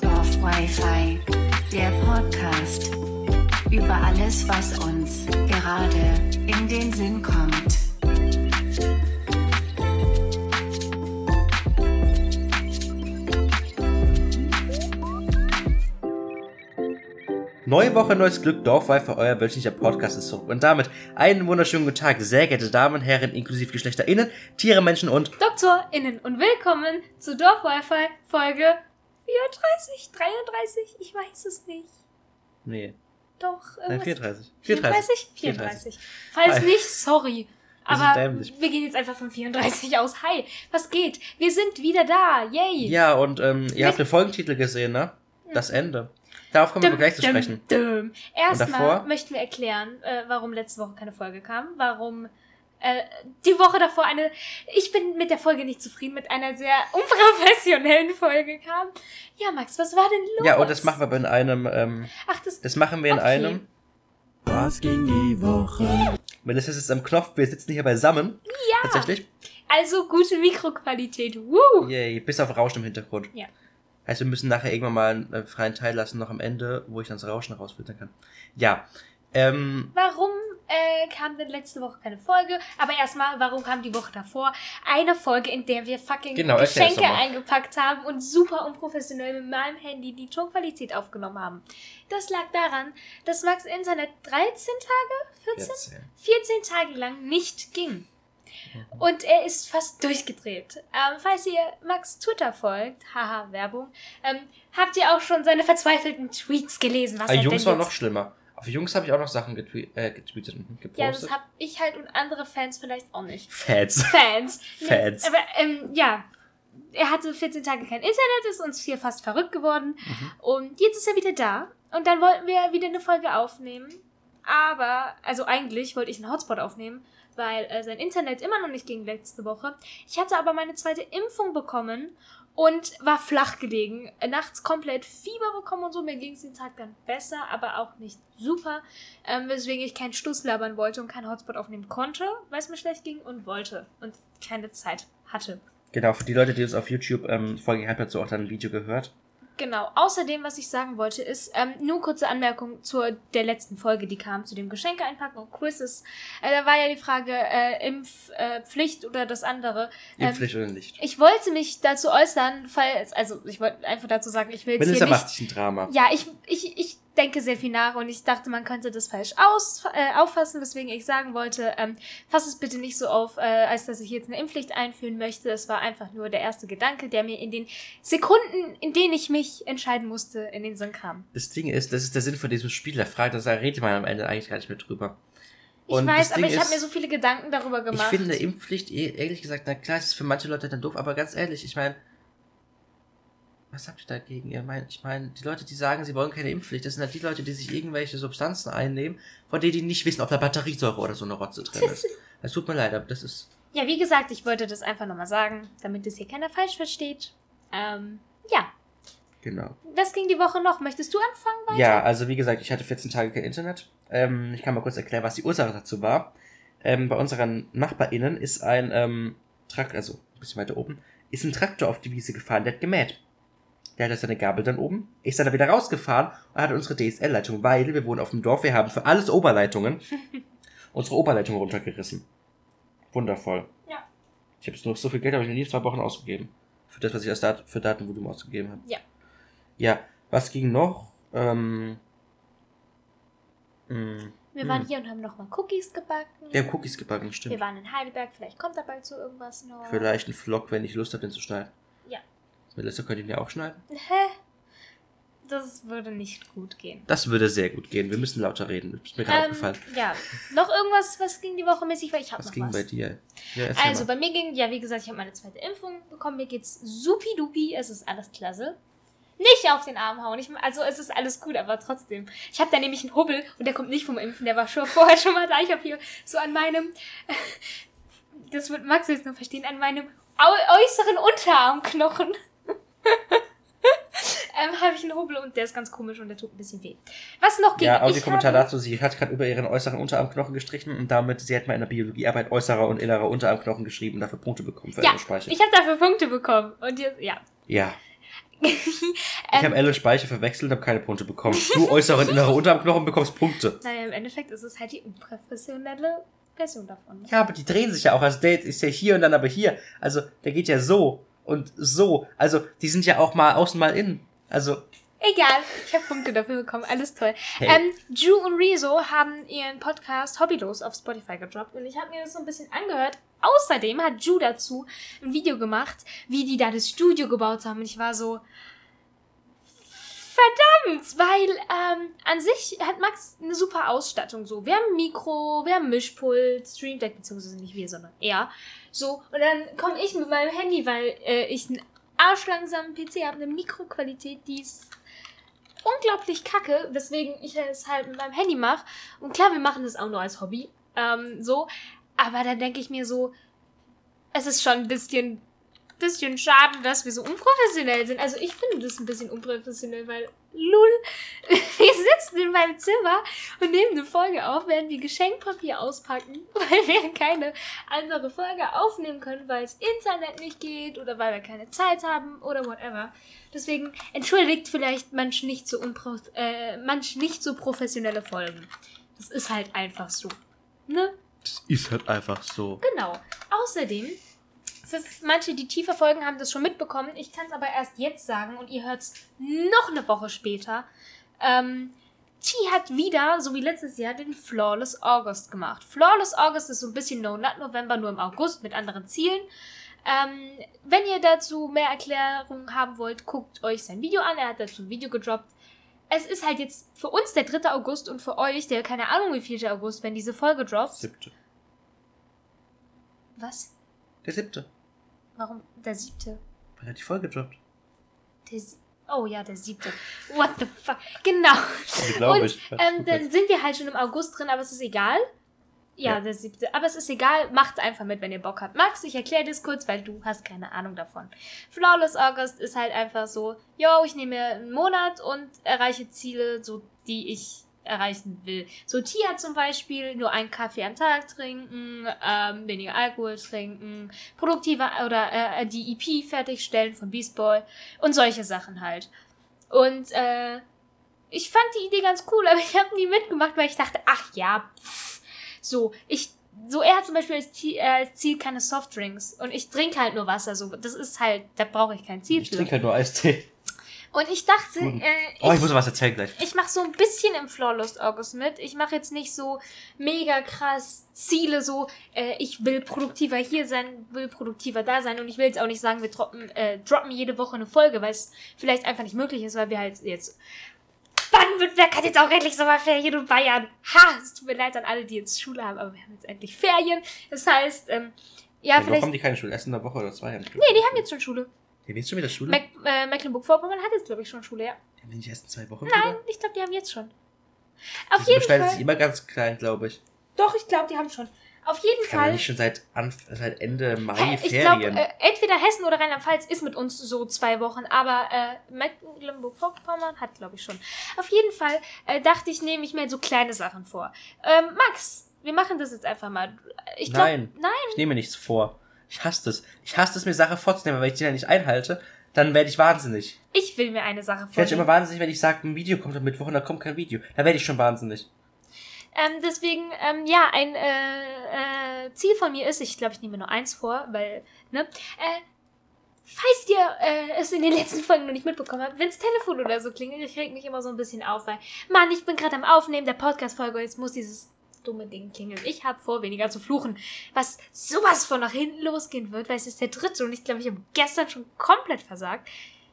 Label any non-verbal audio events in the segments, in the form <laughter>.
Dorf Wi-Fi, der Podcast über alles, was uns gerade in den Sinn kommt. Neue Woche, neues Glück, Dorfwife, euer wöchentlicher Podcast ist zurück. Und damit einen wunderschönen guten Tag, sehr geehrte Damen und Herren, inklusive GeschlechterInnen, Tiere, Menschen und DoktorInnen und willkommen zu Dorf Wi-Fi Folge 34, 33, ich weiß es nicht. Nee, Doch, nein, irgendwas. 34. 34? 34. Falls Hi. nicht, sorry. Aber wir gehen jetzt einfach von 34 aus. Hi, was geht? Wir sind wieder da. Yay. Ja, und ähm, ihr habt den Folgentitel gesehen, ne? Das Ende. Darauf kommen wir gleich zu sprechen. Erstmal davor? möchten wir erklären, äh, warum letzte Woche keine Folge kam, warum äh, die Woche davor eine, ich bin mit der Folge nicht zufrieden, mit einer sehr <laughs> unprofessionellen Folge kam. Ja, Max, was war denn los? Ja, und das machen wir aber in einem, ähm, Ach, das, das machen wir in Okay. einem. Was ging die Woche? Melissa sitzt am Knopf, wir sitzen hier beisammen. Ja. Tatsächlich. also gute Mikroqualität. Woo! Yay, bis auf Rauschen im Hintergrund. Ja. Heißt, wir müssen nachher irgendwann mal einen äh, freien Teil lassen, noch am Ende, wo ich dann das Rauschen rausfiltern kann. Ja. Ähm, Warum äh, kam denn letzte Woche keine Folge? Aber erstmal, warum kam die Woche davor eine Folge, in der wir fucking Genau, Geschenke eingepackt haben und super unprofessionell mit meinem Handy die Tonqualität aufgenommen haben? Das lag daran, dass Max Internet 13 Tage, 14, 14. 14 Tage lang nicht ging. Und er ist fast durchgedreht. Ähm, falls ihr Max Twitter folgt, haha, Werbung, ähm, habt ihr auch schon seine verzweifelten Tweets gelesen, was Ah, er Jungs war noch schlimmer. Auf Jungs habe ich auch noch Sachen getwe äh, getweetet und gepostet. Ja, das hab ich halt und andere Fans vielleicht auch nicht. Fans. <laughs> Fans. Fans. aber ähm, ja, er hatte 14 Tage kein Internet, ist uns hier fast verrückt geworden. Mhm. Und jetzt ist er wieder da. Und dann wollten wir wieder eine Folge aufnehmen. Aber, also eigentlich wollte ich einen Hotspot aufnehmen, weil äh, sein Internet immer noch nicht ging letzte Woche. Ich hatte aber meine zweite Impfung bekommen und war flach gelegen. Äh, Nachts komplett Fieber bekommen und so. Mir ging es den Tag dann besser, aber auch nicht super. Ähm, weswegen ich keinen Stuss labern wollte und keinen Hotspot aufnehmen konnte, weil es mir schlecht ging und wollte und keine Zeit hatte. Genau, für die Leute, die uns auf YouTube ähm, folgen, habt ihr dazu auch dann ein Video gehört. Genau. Außerdem, was ich sagen wollte, ist ähm, nur kurze Anmerkung zur der letzten Folge, die kam, zu dem Geschenke einpacken und Quizzes. Äh, da war ja die Frage äh, Impfpflicht äh, oder das andere. Ähm, Impfpflicht oder nicht. ich wollte mich dazu äußern, falls, also ich wollte einfach dazu sagen, ich will jetzt Melissa hier nicht macht sich ein Drama. ja, ich, ich, ich denke sehr viel nach und ich dachte, man könnte das falsch aus, äh, auffassen, weswegen ich sagen wollte, ähm, fass es bitte nicht so auf, äh, als dass ich jetzt eine Impfpflicht einführen möchte. Es war einfach nur der erste Gedanke, der mir in den Sekunden, in denen ich mich entscheiden musste, in den Sinn kam. Das Ding ist, das ist der Sinn von diesem Spiel. Da fragt, da redet man am Ende eigentlich gar nicht mehr drüber. Ich Und weiß, das aber ich habe mir so viele Gedanken darüber Ich gemacht. finde Impfpflicht, eh- ehrlich gesagt, na klar, es ist für manche Leute dann doof, aber ganz ehrlich, ich meine, was habt ihr dagegen? Ihr meint, ich meine, die Leute, die sagen, sie wollen keine Impfpflicht, das sind halt die Leute, die sich irgendwelche Substanzen einnehmen, von denen die nicht wissen, ob da Batteriesäure oder so eine Rotze drin ist. <laughs> Es tut mir leid, aber das ist. ja, wie gesagt, ich wollte das einfach nochmal sagen, damit es hier keiner falsch versteht. Ähm, ja, Genau. was ging die Woche noch? Möchtest du anfangen? Weiter? Ja, also wie gesagt, ich hatte 14 Tage kein Internet. Ähm, ich kann mal kurz erklären, was die Ursache dazu war. Ähm, bei unseren NachbarInnen ist ein ähm, Traktor, also ein bisschen weiter oben, ist ein Traktor auf die Wiese gefahren, der hat gemäht. Der hatte seine Gabel dann oben, ist dann da wieder rausgefahren und hatte unsere DSL-Leitung, weil wir wohnen auf dem Dorf, wir haben für alles Oberleitungen <laughs> unsere Oberleitung runtergerissen. Wundervoll. Ja. Ich habe jetzt noch so viel Geld, habe ich noch nie zwei Wochen ausgegeben. Für das, was ich als Dat für Datenvolumen ausgegeben habe. Ja. Ja, was ging noch? Ähm, mh, Wir waren hm. hier und haben nochmal Cookies gebacken. Wir haben Cookies gebacken, stimmt. Wir waren in Heidelberg, vielleicht kommt da bald so irgendwas noch. Vielleicht ein Vlog, wenn ich Lust habe, den zu schneiden. Melissa könnte ihn ja auch schneiden. Hä? Das würde nicht gut gehen. Das würde sehr gut gehen. Wir müssen lauter reden. Das ist mir gerade Ähm, aufgefallen. ja, noch irgendwas, was ging die Woche mäßig, weil ich habe Was noch ging was. bei dir? Ja, Also bei mir ging, ja wie gesagt, ich habe meine zweite Impfung bekommen, mir geht's supi-dupi, es ist alles klasse. Nicht auf den Arm hauen, ich, also es ist alles gut, aber trotzdem. Ich habe da nämlich einen Hubbel und der kommt nicht vom Impfen, der war schon <laughs> vorher schon mal da. Ich habe hier so an meinem, <laughs> das wird Max jetzt noch verstehen, an meinem äußeren Unterarmknochen. <laughs> ähm, habe ich einen Hubbel und der ist ganz komisch und der tut ein bisschen weh. Was noch ging? Ja, ich Audiokommentar dazu. Sie hat gerade über ihren äußeren Unterarmknochen gestrichen und damit, sie hat mal in der Biologiearbeit äußerer und innerer Unterarmknochen geschrieben und dafür Punkte bekommen für Ja, Ellen Speicher. Ich habe dafür Punkte bekommen. Und jetzt, ja. ja. <laughs> Ich Ähm, habe Ellen Speicher verwechselt und habe keine Punkte bekommen. Du äußere und innere Unterarmknochen bekommst Punkte. naja, im Endeffekt ist es halt die unprofessionelle Version davon. Ja, aber die drehen sich ja auch. Also der ist ja hier und dann aber hier. Also der geht ja so und so. Also die sind ja auch mal außen mal innen. Also, Egal, ich habe Punkte dafür bekommen, alles toll. hey. Ähm, Ju und Rezo haben ihren Podcast Hobbylos auf Spotify gedroppt und ich habe mir das so ein bisschen angehört. Außerdem hat Ju dazu ein Video gemacht, wie die da das Studio gebaut haben und ich war so verdammt, weil ähm, an sich hat Max eine super Ausstattung so. Wir haben Mikro, wir haben Mischpult, Stream Deck beziehungsweise nicht wir, sondern er. So und dann komme ich mit meinem Handy, weil äh, ich einen arschlangsamen PC habe, eine Mikroqualität, die ist unglaublich kacke, weswegen ich es halt mit meinem Handy mache. Und klar, wir machen das auch nur als Hobby. Ähm, so. Aber dann denke ich mir so, es ist schon ein bisschen, bisschen schade, dass wir so unprofessionell sind. Also ich finde das ein bisschen unprofessionell, weil, lul, <laughs> wir sitzen in meinem Zimmer und nehmen eine Folge auf, während wir Geschenkpapier auspacken, <laughs> weil wir keine andere Folge aufnehmen können, weil das Internet nicht geht oder weil wir keine Zeit haben oder whatever. Deswegen entschuldigt vielleicht manch nicht so unpro äh, manch nicht so professionelle Folgen. Das ist halt einfach so. Ne? Das ist halt einfach so. Genau. Außerdem, für manche, die tiefer folgen, haben das schon mitbekommen. Ich kann es aber erst jetzt sagen und ihr hört es noch eine Woche später. Ähm, T hat wieder, so wie letztes Jahr, den Flawless August gemacht. Flawless August ist so ein bisschen No Nut November, nur im August mit anderen Zielen. Ähm, wenn ihr dazu mehr Erklärungen haben wollt, guckt euch sein Video an. Er hat dazu ein Video gedroppt. Es ist halt jetzt für uns der 3. August und für euch der keine Ahnung wie viel August, wenn diese Folge droppt. Siebte. Was? Der siebte. Warum der siebte? Weil er die Folge droppt. Der sie oh ja, der siebte. What the fuck? Genau. Glaube Und ich. ähm, dann sind wir halt schon im August drin, aber es ist egal. Ja, Ja. der siebte. Aber es ist egal, macht einfach mit, wenn ihr Bock habt. Max, ich erkläre das kurz, weil du hast keine Ahnung davon. Flawless August ist halt einfach so, yo, ich nehme mir einen Monat und erreiche Ziele, so die ich erreichen will. So Tia zum Beispiel, nur einen Kaffee am Tag trinken, ähm, weniger Alkohol trinken, produktiver oder äh, die EP fertigstellen von Beast Boy und solche Sachen halt. Und äh, ich fand die Idee ganz cool, <laughs> aber ich habe nie mitgemacht, weil ich dachte, ach ja, pff, so, ich, so er hat zum Beispiel als Ziel, äh, als Ziel keine Softdrinks und ich trinke halt nur Wasser, so, das ist halt, da brauche ich kein Ziel Ich trinke halt nur Eistee. Und ich dachte, äh, Oh, ich muss noch was erzählen gleich. ich mache so ein bisschen im Flawless August mit. Ich mache jetzt nicht so mega krass Ziele, so äh, ich will produktiver hier sein, will produktiver da sein. Und ich will jetzt auch nicht sagen, wir droppen, äh, droppen jede Woche eine Folge, weil es vielleicht einfach nicht möglich ist, weil wir halt jetzt. Baden-Württemberg hat jetzt auch endlich Sommerferien und Bayern. Ha! Es tut mir leid an alle, die jetzt Schule haben, aber wir haben jetzt endlich Ferien. Das heißt, ähm, ja, Ja, Warum vielleicht. haben die keine Schule? Erst in einer Woche oder zwei? Nee, die haben jetzt schon Schule. Die jetzt schon wieder Schule? Meck äh, Mecklenburg-Vorpommern hat jetzt, glaube ich, schon Schule, ja. die haben die nicht erst in zwei Wochen Nein, wieder? ich glaube, die haben jetzt schon. Auf Die jeden Fall. sich immer ganz klein, glaube ich. Doch, ich glaube, die haben schon. Auf jeden Kann Fall. nicht schon seit, Anf seit Ende Mai ich Ferien. äh, entweder Hessen oder Rheinland-Pfalz ist mit uns so zwei Wochen, aber äh, Mecklenburg-Vorpommern hat, glaube ich, schon. Auf jeden Fall äh, dachte ich, nehme ich mir so kleine Sachen vor. Ähm, Max, wir machen das jetzt einfach mal. Ich glaub, Nein. Nein. Ich nehme nichts vor. Ich hasse es. Ich hasse es, mir Sachen vorzunehmen, weil ich die dann nicht einhalte. Dann werde ich wahnsinnig. Ich will mir eine Sache Ich werde immer vornehmen. wahnsinnig, wenn ich sage, ein Video kommt am Mittwoch und da kommt kein Video. Da werde ich schon wahnsinnig. Ähm, deswegen, ähm, ja, ein äh, äh, Ziel von mir ist, ich glaube, ich nehme mir nur eins vor, weil, ne, äh, falls ihr äh, es in den letzten Folgen noch nicht mitbekommen habt, wenns Telefon oder so klingelt, ich reg mich immer so ein bisschen auf, weil, Mann, ich bin gerade am Aufnehmen der Podcast-Folge und jetzt muss dieses dumme Ding klingeln. Ich habe vor, weniger zu fluchen, was sowas von nach hinten losgehen wird, weil es ist der dritte und ich glaube, ich habe gestern schon komplett versagt.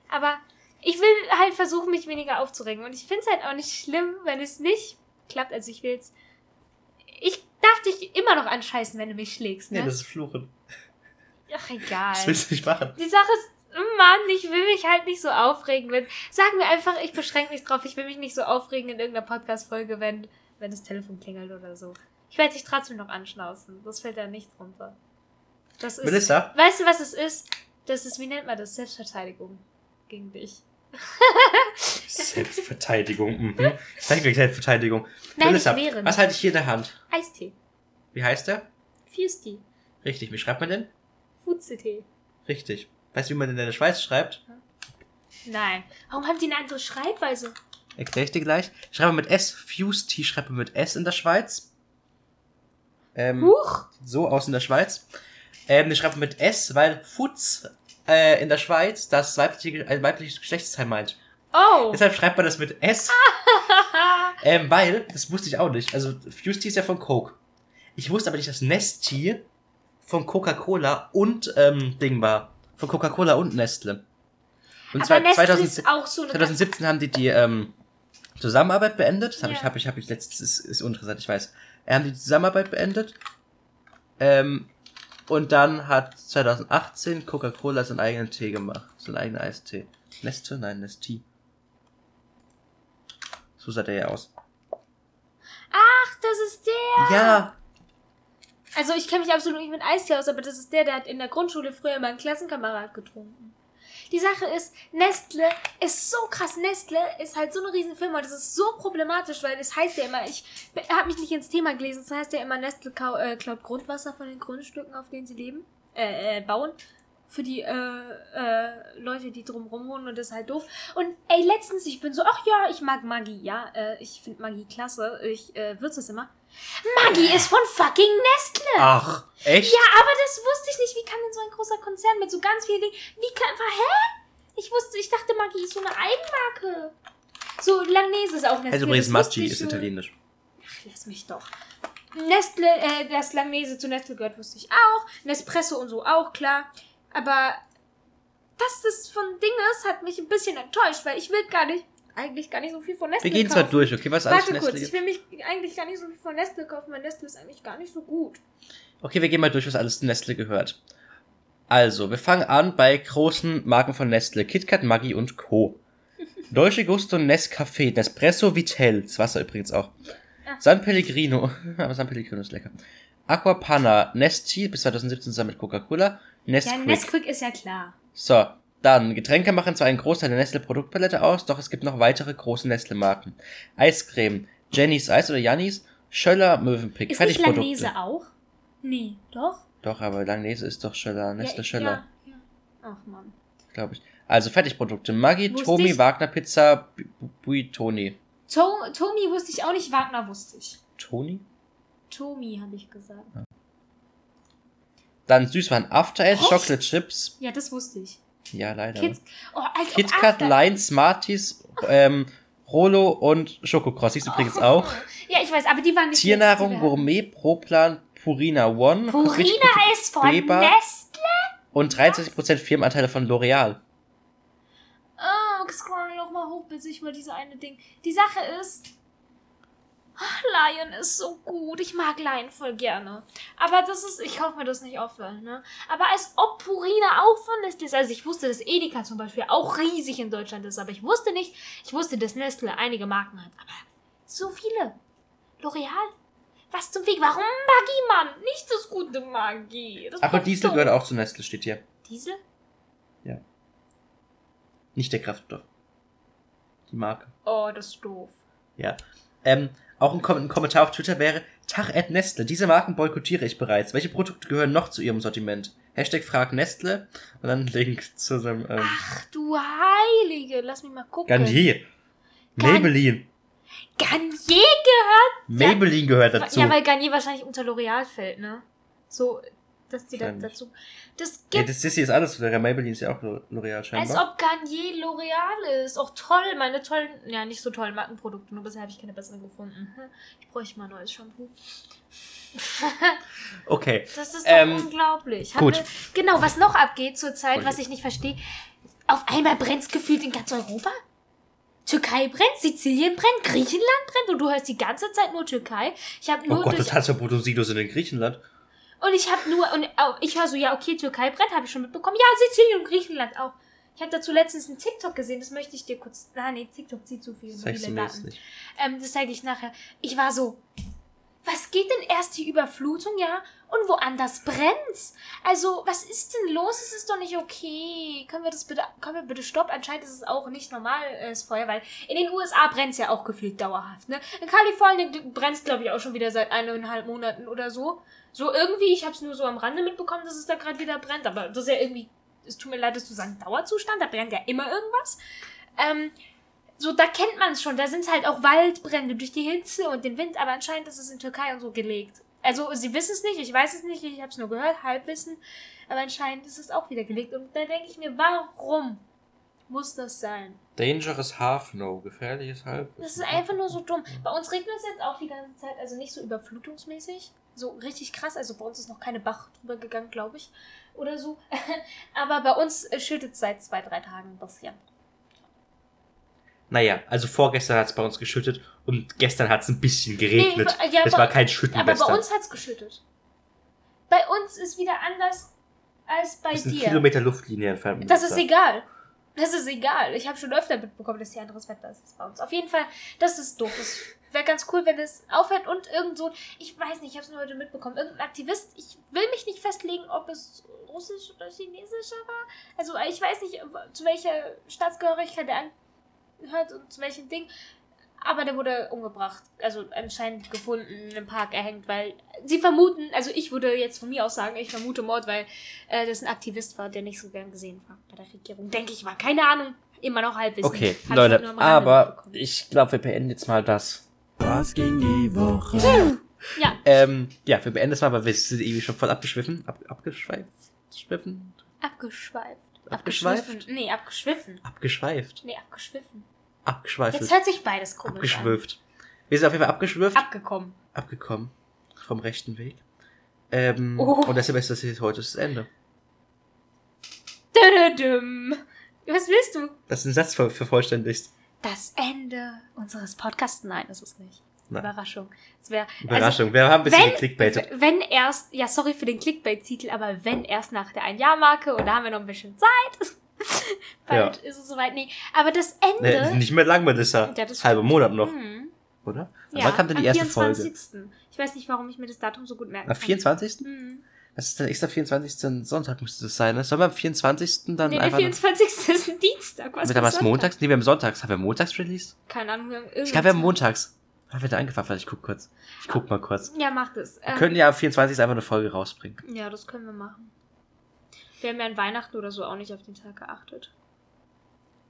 Aber ich will halt versuchen, mich weniger aufzuregen und ich finde es halt auch nicht schlimm, wenn es nicht klappt. Also ich will jetzt. Ich darf dich immer noch anscheißen, wenn du mich schlägst, ne? Nee, das ist Fluchen. Ach, egal. Das willst du nicht machen. Die Sache ist, Mann, ich will mich halt nicht so aufregen. Wenn, sag mir einfach, ich beschränke mich drauf, ich will mich nicht so aufregen in irgendeiner Podcast-Folge, wenn, wenn das Telefon klingelt oder so. Ich werde dich trotzdem noch anschnauzen. Das fällt da nicht runter. Das ist. Melissa? Weißt du, was es ist? Das ist, wie nennt man das? Selbstverteidigung gegen dich. <laughs> Selbstverteidigung. Mhm. Zeig mir Selbstverteidigung. Nein, Melissa, was halte ich hier in der Hand? Eistee. Wie heißt der? Fusty. Richtig, wie schreibt man den? Fuzitee. Richtig. Weißt du, wie man den in der Schweiz schreibt? Nein. Warum haben die eine andere Schreibweise? Erkläre ich dir gleich. Schreibe mit S. Fuse Tea schreibt man mit S in der Schweiz. Ähm, Huch. so aus in der Schweiz. Ähm, ich schreibe mit S, weil Futz äh, in der Schweiz das weibliche, ein weibliches Geschlechtsteil meint. Oh. Deshalb schreibt man das mit S. <laughs> ähm, weil, das wusste ich auch nicht. Also, Fuse Tea ist ja von Coke. Ich wusste aber nicht, dass Nestea von Coca-Cola und ähm, Ding war. Von Coca-Cola und Nestle. Und Aber zwar Nestle 2000 ist auch so eine 2017 haben die die ähm, Zusammenarbeit beendet. Das habe ich, Ja. habe ich, habe ich letztes, ist, ist uninteressant, ich weiß. Äh, haben die Zusammenarbeit beendet. Ähm, und dann hat 2018 Coca-Cola seinen eigenen Tee gemacht. Seinen eigenen Eistee. Nestle? Nein, Nestea. So sah der ja aus. Ach, das ist der. Ja, Also ich kenne mich absolut nicht mit Eistee aus, aber das ist der, der hat in der Grundschule früher meinen Klassenkamerad getrunken. Die Sache ist, Nestle ist so krass. Nestle ist halt so eine Riesenfirma. Das ist so problematisch, weil es heißt ja immer, ich habe mich nicht ins Thema gelesen, es heißt ja immer, Nestle äh, klaut Grundwasser von den Grundstücken, auf denen sie leben, äh, äh, bauen. Für die äh, äh, Leute, die drumrum wohnen und das ist halt doof. Und ey, letztens, ich bin so, ach ja, ich mag Maggi, ja, äh, ich finde Maggi klasse, ich äh, würze es immer. Maggi ist von fucking Nestle! ach, echt? Ja, aber das wusste ich nicht. Wie kann denn so ein großer Konzern mit so ganz vielen Dingen. Wie kann. Hä? Ich wusste, ich dachte, Maggi ist so eine Eigenmarke. So, Langnese ist auch Nestle. Also übrigens, das Maggi ist italienisch. Ach, lass mich doch. Nestle, äh, dass Langnese zu Nestle gehört, wusste ich auch. Nespresso und so auch, klar. Aber dass das von Ding ist, hat mich ein bisschen enttäuscht, weil ich will gar nicht, eigentlich gar nicht so viel von Nestle Wir gehen kaufen. zwar durch, okay? Was alles Warte Nestle kurz, ich gibt? will mich eigentlich gar nicht so viel von Nestle kaufen, weil Nestle ist eigentlich gar nicht so gut. Okay, wir gehen mal durch, was alles zu Nestle gehört. Also, wir fangen an bei großen Marken von Nestle. KitKat, Maggi und Co. <laughs> Dolce Gusto, Nescafé, Nespresso, Vitell. Das Wasser übrigens auch. San Pellegrino. <laughs> Aber San Pellegrino ist lecker. Aquapanna, Nesti, bis 2017 zusammen mit Coca-Cola. Ja, Nesquik. Nesquik ist ja klar. So, dann, Getränke machen zwar einen Großteil der Nestle-Produktpalette aus, doch es gibt noch weitere große Nestle-Marken. Eiscreme, Jenny's Eis oder Jannis, Schöller, Mövenpick, Ist Fertigprodukte. Langnese auch? Nee, doch? Doch, aber Langnese ist doch Schöller, Nestle ja, Schöller, Ja, ja. Ach man. glaube ich. Also Fertigprodukte, Maggi, Wusste Tomi, ich. Wagner Pizza, Bu- Bu- Buitoni. To Tomi wusste ich auch nicht, Wagner wusste ich. Toni? Tomi habe ich gesagt. Dann Süßwaren After Eight, Echt? Chocolate Chips. Ja, das wusste ich. Ja, leider. Kids. Oh, als ob KitKat, Line, Smarties, ähm, Rolo und Schokocross. Siehst du übrigens auch. Ja, ich weiß, aber die waren nicht Tiernahrung, wir Gourmet, Proplan, Purina One. Purina ist von Weber. Nestle. Und 23% Firmenanteile von L'Oreal. Oh, scroll noch mal hoch, bis ich mal diese eine Ding. Die Sache ist. Ah, Lion ist so gut. Ich mag Lion voll gerne. Aber das ist, ich kaufe mir das nicht oft, ne? Aber als ob Purina auch von Nestle ist. Also ich wusste, dass Edeka zum Beispiel auch riesig in Deutschland ist. Aber ich wusste nicht, ich wusste, dass Nestle einige Marken hat. Aber so viele. L'Oreal? Was zum Weg? Warum Maggi, Mann? Nicht das gute Maggi. Das Aber Diesel gehört auch zu Nestle, steht hier. Diesel? Nicht der Kraftstoff. Die Marke. Oh, das ist doof. Ja. Ähm, auch ein, Kom ein Kommentar auf Twitter wäre, Tag at Nestle, diese Marken boykottiere ich bereits. Welche Produkte gehören noch zu ihrem Sortiment? Hashtag frag Nestle und dann Link zu seinem ähm, Ach du Heilige, lass mich mal gucken. Garnier. Maybelline. Garnier gehört. Maybelline gehört dazu. Ja, weil Garnier wahrscheinlich unter L'Oreal fällt, ne? So, dass die da Wahrscheinlich. dazu. Das ja, gibt. das, das hier ist alles L'Oreal. Maybelline ist ja auch L'Oreal als scheinbar. ob Garnier L'Oreal ist. Auch toll, meine tollen, ja, nicht so tollen Markenprodukte, nur bisher habe ich keine besseren gefunden. Hm, Ich bräuchte mal ein neues Shampoo. <laughs> Okay. Das ist doch Ähm, unglaublich. gut. wir, genau, was noch abgeht zurzeit, Okay. was ich nicht verstehe. Auf einmal brennt es gefühlt in ganz Europa. Türkei brennt, Sizilien brennt, Griechenland brennt und du hörst die ganze Zeit nur Türkei. Ich habe Oh nur Gott, durch, total Verbot sind in Griechenland. Und ich habe nur und ich höre so ja okay Türkei brennt, habe ich schon mitbekommen. Ja, Sizilien und Griechenland auch. Ich habe dazu letztens einen TikTok gesehen, das möchte ich dir kurz. Ah nee, TikTok zieht zu viel Daten. nicht. Ähm, das zeige ich nachher. Ich war so, was was geht denn erst die Überflutung, ja? Und woanders brennt's? Also, was ist denn los? Es ist doch nicht okay. Können wir das bitte, können wir bitte stopp? Anscheinend ist es auch nicht normal, äh, das Feuer, weil in den USA brennt's ja auch gefühlt dauerhaft, ne? In Kalifornien brennt's, glaube ich, auch schon wieder seit eineinhalb Monaten oder so. So irgendwie, ich habe es nur so am Rande mitbekommen, dass es da gerade wieder brennt, aber das ist ja irgendwie, es tut mir leid, dass du sagst Dauerzustand, da brennt ja immer irgendwas. Ähm, so, da kennt man es schon. Da sind halt auch Waldbrände durch die Hitze und den Wind, aber anscheinend ist es in Türkei und so gelegt. Also, sie wissen es nicht, ich weiß es nicht, ich habe es nur gehört, Halbwissen, aber anscheinend ist es auch wieder gelegt. Und da denke ich mir, warum muss das sein? Dangerous Half No, gefährliches Halb. Das ist einfach nur so dumm. Bei uns regnet es jetzt auch die ganze Zeit, also nicht so überflutungsmäßig. So richtig krass. Also bei uns ist noch keine Bach drüber gegangen, glaube ich. Oder so. <laughs> Aber bei uns schüttet es seit zwei, drei Tagen ein bisschen. Naja, also vorgestern hat es bei uns geschüttet und gestern hat es ein bisschen geregnet. Nee, ja, es aber- war kein Schütten Aber bei uns hat es geschüttet. Bei uns ist wieder anders als bei das ist dir. Kilometer Luftlinie entfernt. Das ist egal. Das ist egal. Ich habe schon öfter mitbekommen, dass hier anderes Wetter ist als bei uns. Auf jeden Fall, das ist doof. Das wäre ganz cool, wenn es aufhört und irgend so, ich weiß nicht, ich habe es nur heute mitbekommen, irgendein Aktivist, ich will mich nicht festlegen, ob es russisch oder chinesischer war. Also ich weiß nicht, zu welcher Staatsgehörigkeit er angehört und zu welchem Ding. Aber der wurde umgebracht. Also anscheinend gefunden, einem Park erhängt, weil sie vermuten, also ich würde jetzt von mir aus sagen, ich vermute Mord, weil äh, das ein Aktivist war, der nicht so gern gesehen war bei der Regierung. Denke ich mal. Keine Ahnung. Immer noch halbwissen. Okay, Hab ich Leute, Rande aber ich glaube, wir beenden jetzt mal das. Was ging die Woche? Ja, Ähm, ja, wir beenden es mal, weil wir sind irgendwie schon voll abgeschwiffen. Ab, abgeschweift? Schwiffen? abgeschweift. Abgeschweift? Abgeschwiffen. Nee, abgeschwiffen. Abgeschweift. Nee, abgeschwiffen. Abgeschweifelt. Jetzt hört sich beides komisch Abgeschwürft. Wir sind auf jeden Fall abgeschwürft. an. Abgekommen. abgekommen. Vom rechten Weg. Ähm, Oh. Und deshalb ist das jetzt heute das Ende. Dödödüm. Was willst du? Das ist ein Satz ver vervollständigst. Das Ende unseres Podcasts? Nein, das ist nicht. Nein. Überraschung. Es wäre Überraschung. wir haben ein bisschen wenn- geklickbaitet. Wenn erst, ja, sorry für den Clickbait-Titel, aber wenn erst nach der Ein-Jahr-Marke und da haben wir noch ein bisschen Zeit. <laughs> Bald ist es soweit. Nee, aber das Ende. Nee, nicht mehr lang, Melissa. Ja, das Halber. Monat noch, Hm, oder? ja, Wann kam denn die am erste 24. Folge? Ich weiß nicht, warum ich mir das Datum so gut merken Am 24. Hm. Was ist denn extra 24. Sonntag müsste das sein, ne? Sollen wir am 24. dann Nee, der einfach... 24. ist ein Dienstag. Was Wird für da was Sonntag? montags? Nee, wir haben sonntags. Haben wir montags released? Keine Ahnung. Wir haben Ich glaube, wir haben montags. Haben wir da angefangen? Ich guck kurz. Ich guck mal kurz. Ja, macht es. Wir Ähm, können ja am 24. einfach eine Folge rausbringen. ja, das können wir machen. Wir haben ja an Weihnachten oder so auch nicht auf den Tag geachtet.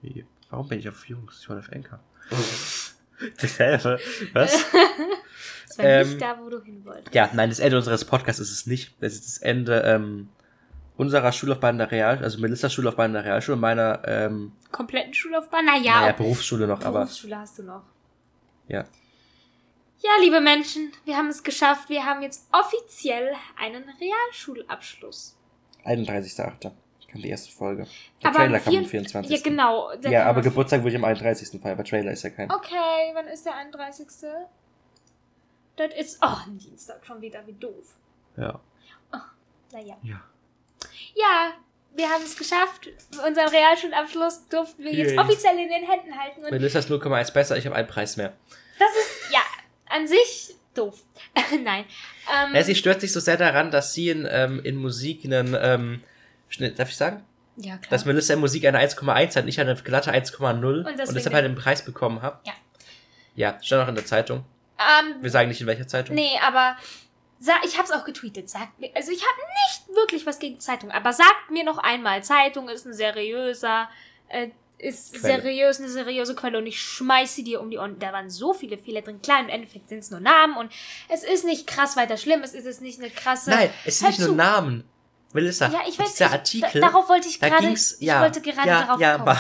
Wie? Warum bin ich auf Jungs? Ich wollte auf Enker. <laughs> Dasselbe. Was? <laughs> Das war Ähm, nicht da, wo du hin wolltest. Ja, nein, das Ende unseres Podcasts ist es nicht. Das ist das Ende ähm, unserer Schullaufbahn in der Real, also Melissas Schullaufbahn in der Realschule und meiner ähm, Kompletten Schullaufbahn? Naja, naja, Berufsschule noch, aber Berufsschule hast du noch. ja. Ja, liebe Menschen, wir haben es geschafft. Wir haben jetzt offiziell einen Realschulabschluss. 31.8. kam die erste Folge. Der Aber Trailer am kam am 24. 24. Ja, genau. Ja, aber Geburtstag würde ich am 31. feiern, aber Trailer ist ja kein. Okay, wann ist der 31.? Das ist. Oh, ein Dienstag schon wieder, wie doof. Ja. Naja. Ja. Ja, wir haben es geschafft. Unseren Realschulabschluss durften wir jetzt offiziell in den Händen halten. Und Melissa ist 0,1 besser, ich habe einen Preis mehr. das ist, ja, an sich doof. <laughs> Nein. Ähm, Ja, sie stört sich so sehr daran, dass sie in, ähm, in Musik einen, ähm, darf ich sagen? ja, klar. Dass Melissa in Musik eine 1,1 hat, nicht eine glatte 1,0 und, deshalb halt den Preis bekommen hat. Ja. Ja, stand auch in der Zeitung. ähm, Wir sagen nicht in welcher Zeitung. Nee, aber ich habe es auch getweetet. Sagt mir, also ich habe nicht wirklich was gegen Zeitung, aber sagt mir noch einmal, Zeitung ist ein seriöser, äh, ist Quelle. seriös, eine seriöse Quelle und ich schmeiß sie dir um die Ohren. Da waren so viele Fehler drin. Klar, im Endeffekt sind es nur Namen und es ist nicht krass weiter schlimm. Es ist jetzt nicht eine krasse. Nein, es sind nicht nur. Namen. Melissa, Ja, ich weiß. dieser ich, Artikel, da, darauf wollte ich gerade. ging's, Ich ja, wollte gerade ja, darauf ja, kommen.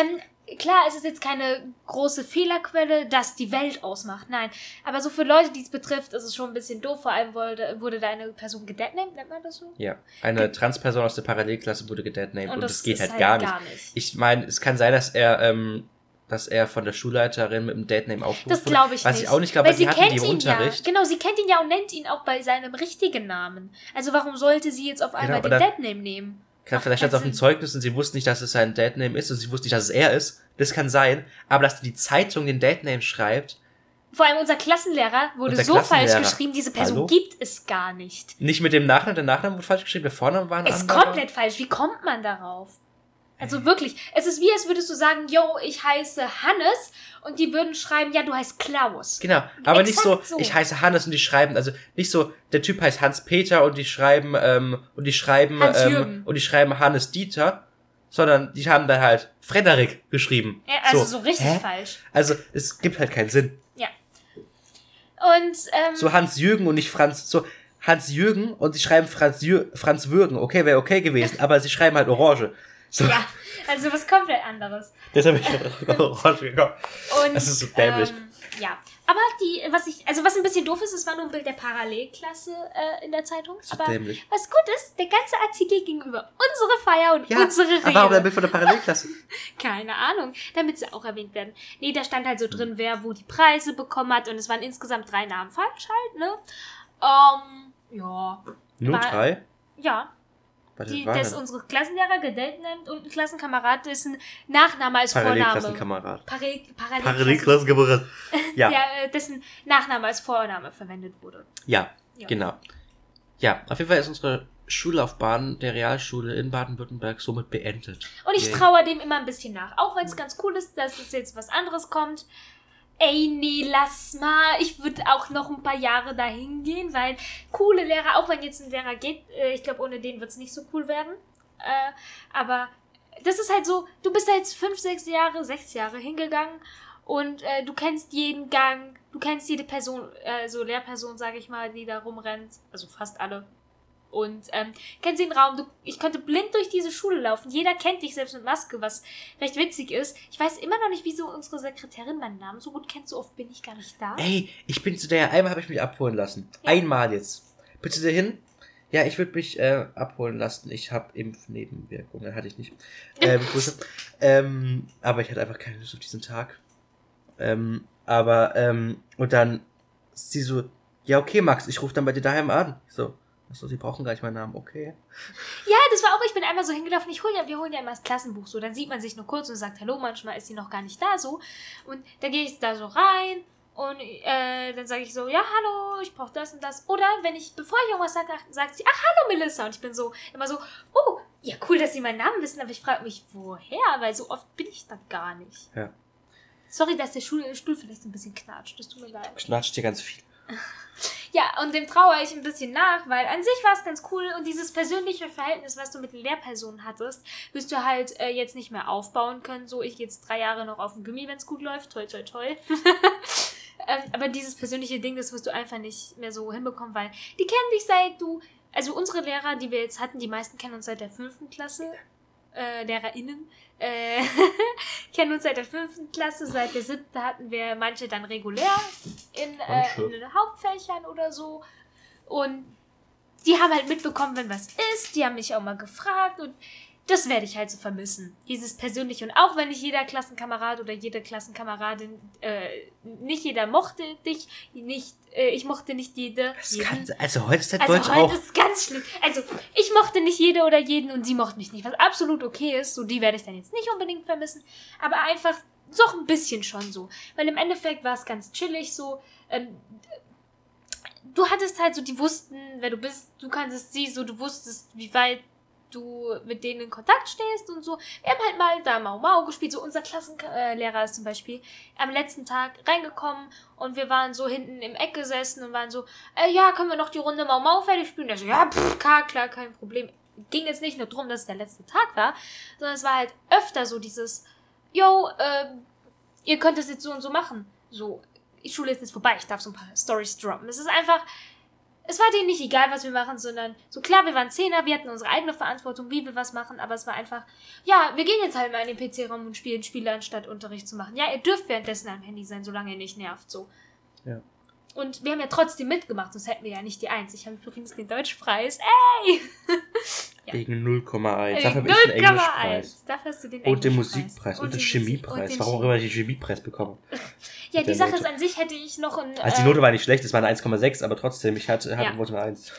Ähm, klar, es ist jetzt keine große Fehlerquelle, das die Welt ausmacht. Nein. Aber so für Leute, die es betrifft, ist es schon ein bisschen doof. Vor allem wurde, wurde da eine Person gedeadnamed, nennt man das so? Ja, eine Transperson aus der Parallelklasse wurde gedeadnamed und, das, geht ist halt, gar, nicht. nicht. Ich meine, es kann sein, dass er, ähm, dass er von der Schulleiterin mit dem Deadname aufgerufen Das glaube ich wurde. Was nicht. ich auch nicht glaube, weil sie hatten im ihn Unterricht. ja. Genau, sie kennt ihn ja und nennt ihn auch bei seinem richtigen Namen. Also warum sollte sie jetzt auf einmal Genau, den Deadname nehmen? Klar, Macht vielleicht stand es auf dem. Zeugnis und sie wussten nicht, dass es sein Deadname ist und sie wussten nicht, dass es er ist. Das kann sein. Aber dass die Zeitung den Deadname schreibt, Vor allem unser Klassenlehrer wurde Unser so falsch Klassenlehrer. geschrieben, diese Person Hallo? gibt es gar nicht. Nicht mit dem Nachnamen, der Nachname wurde falsch geschrieben, der Vorname war ein Ist anderer. komplett falsch. Wie kommt man darauf? Also wirklich, es ist wie, als würdest du sagen, yo, ich heiße Hannes und die würden schreiben, ja, du heißt Klaus. Genau, aber nicht so, Exakt so. ich heiße Hannes und die schreiben, also nicht so, der Typ heißt Hans-Peter und die schreiben, ähm, und die schreiben, ähm, und die schreiben Hannes Dieter, sondern die haben dann halt Frederik geschrieben. Ja, also so, richtig Hä? falsch. Also, es gibt halt keinen Sinn. Ja. Und, ähm, So Hans-Jürgen und nicht Franz, so Hans-Jürgen und sie schreiben Franz, Jür Franz Würgen, okay, wäre okay gewesen, <laughs> aber sie schreiben halt Orange. So, ja, also was komplett anderes. deshalb bin ich auf <laughs> Orange gekommen. Und, Das ist so dämlich. Ähm, ja, aber die, was ich, also was ein bisschen doof ist, es war nur ein Bild der Parallelklasse äh, in der Zeitung. So aber dämlich. was gut ist, der ganze Artikel ging über unsere Feier und Ja, unsere Rede. aber warum ein Bild von der Parallelklasse? <laughs> Keine Ahnung, damit sie auch erwähnt werden. Nee, da stand halt so drin, wer wo die Preise bekommen hat und es waren insgesamt drei Namen falsch halt, ne? Ähm, ja. Nur War- drei? Ja, Warte, die, das unsere Klassenlehrer gedatet nennt und ein Klassenkamerad, dessen Nachname als Vorname. Parallelklassenkamerad. Parallel, Parallel Parallelklassenkamerad. Ja, <laughs> Der, äh, dessen Nachname als Vorname verwendet wurde. ja, Ja. genau. Ja, auf jeden Fall ist unsere Schullaufbahn der Realschule in Baden-Württemberg somit beendet. Und ich Yay. traue dem immer ein bisschen nach. Auch wenn es ganz cool ist, dass es jetzt was anderes kommt. Ey, nee, lass mal. Ich würde auch noch ein paar Jahre dahin gehen, weil coole Lehrer, auch wenn jetzt ein Lehrer geht, äh, ich glaube, ohne den wird es nicht so cool werden. Äh, aber das ist halt so, du bist da jetzt fünf, sechs Jahre, sechs Jahre hingegangen und äh, du kennst jeden Gang, du kennst jede Person, äh, so Lehrperson, sage ich mal, die da rumrennt, also fast alle. Und ähm, kennst den Raum, du, ich könnte blind durch diese Schule laufen. Jeder kennt dich, selbst mit Maske, was recht witzig ist. Ich weiß immer noch nicht, wieso unsere Sekretärin meinen Namen so gut kennt. So oft bin ich gar nicht da. Ey, ich bin zu der, einmal habe ich mich abholen lassen. Ja. Einmal jetzt. Bist du hin? Ja, ich würde mich äh, abholen lassen. Ich habe Impfnebenwirkungen, hatte ich nicht. Ähm, Grüße. <laughs> ähm, aber ich hatte einfach keine Lust auf diesen Tag. Ähm, aber, ähm, und dann ist sie so, ja, okay, Max, ich rufe dann bei dir daheim an. So, achso, sie brauchen gar nicht meinen Namen, okay. Ja, das war auch, ich bin einmal so hingelaufen, ich hol ja, wir holen ja immer das Klassenbuch so, dann sieht man sich nur kurz und sagt Hallo, manchmal ist sie noch gar nicht da so. Und dann gehe ich da so rein und äh, dann sage ich so, ja, hallo, ich brauche das und das. Oder wenn ich, bevor ich irgendwas sage, sagt sie, ach, hallo Melissa. Und ich bin so immer so, oh, ja, cool, dass sie meinen Namen wissen, aber ich frage mich, woher? Weil so oft bin ich da gar nicht. Ja. Sorry, dass der Stuhl, Stuhl vielleicht ein bisschen knatscht, das tut mir leid. Schnatscht dir ganz viel. <laughs> Ja, und dem traue ich ein bisschen nach, weil an sich war es ganz cool und dieses persönliche Verhältnis, was du mit den Lehrpersonen hattest, wirst du halt äh, jetzt nicht mehr aufbauen können. So, ich gehe jetzt drei Jahre noch auf dem Gummi, wenn es gut läuft. Toll, toll, toll. <laughs> ähm, aber dieses persönliche Ding, das wirst du einfach nicht mehr so hinbekommen, weil die kennen dich seit du. Also unsere Lehrer, die wir jetzt hatten, die meisten kennen uns seit der fünften Klasse. Äh, LehrerInnen äh, <laughs> kennen uns seit der fünften Klasse, seit der siebten hatten wir manche dann regulär in, äh, in den Hauptfächern oder so. Und die haben halt mitbekommen, wenn was ist. Die haben mich auch mal gefragt und das werde ich halt so vermissen. Dieses persönliche. Und auch wenn nicht jeder Klassenkamerad oder jede Klassenkameradin, äh, nicht jeder mochte dich, nicht, äh, ich mochte nicht jede. Kann, also heute ist das Also Deutsch heute auch. ist ganz schlimm. Also ich mochte nicht jede oder jeden und sie mochte mich nicht, was absolut okay ist. So die werde ich dann jetzt nicht unbedingt vermissen, aber einfach doch ein bisschen schon so, weil im Endeffekt war es ganz chillig so. Ähm, du hattest halt so, die wussten, wer du bist, du kanntest sie so, du wusstest, wie weit du mit denen in Kontakt stehst und so. Wir haben halt mal da Mau Mau gespielt. So unser Klassenlehrer ist zum Beispiel am letzten Tag reingekommen und wir waren so hinten im Eck gesessen und waren so, äh, ja, können wir noch die Runde Mau Mau fertig spielen? Der so, ja, pff, klar, klar, kein Problem. Ging jetzt nicht nur drum, dass es der letzte Tag war, sondern es war halt öfter so dieses, yo, ähm, ihr könnt das jetzt so und so machen. So, die Schule ist jetzt vorbei, ich darf so ein paar Stories droppen. Es ist einfach, es war denen nicht egal, was wir machen, sondern so klar, wir waren Zehner, wir hatten unsere eigene Verantwortung, wie wir was machen, aber es war einfach, ja, wir gehen jetzt halt mal in den PC-Raum und spielen Spiele, anstatt Unterricht zu machen. Ja, ihr dürft währenddessen am Handy sein, solange ihr nicht nervt, so. Ja. Und wir haben ja trotzdem mitgemacht, sonst hätten wir ja nicht die Eins. Ich habe übrigens den Deutschpreis. Ey! <laughs> Ja. Wegen 0,1. Ey, Dafür habe ich den 0,1. Englischpreis. Dafür hast du den Und den. Musikpreis und, den Chemiepreis. und den Warum auch immer ich den Chemiepreis bekomme. <laughs> Ja, die Sache Note. ist, an sich hätte ich noch ein. Also die äh, Note war nicht schlecht, es war eine 1,6, aber trotzdem, ich hatte, Ja. hatte wollte eine 1.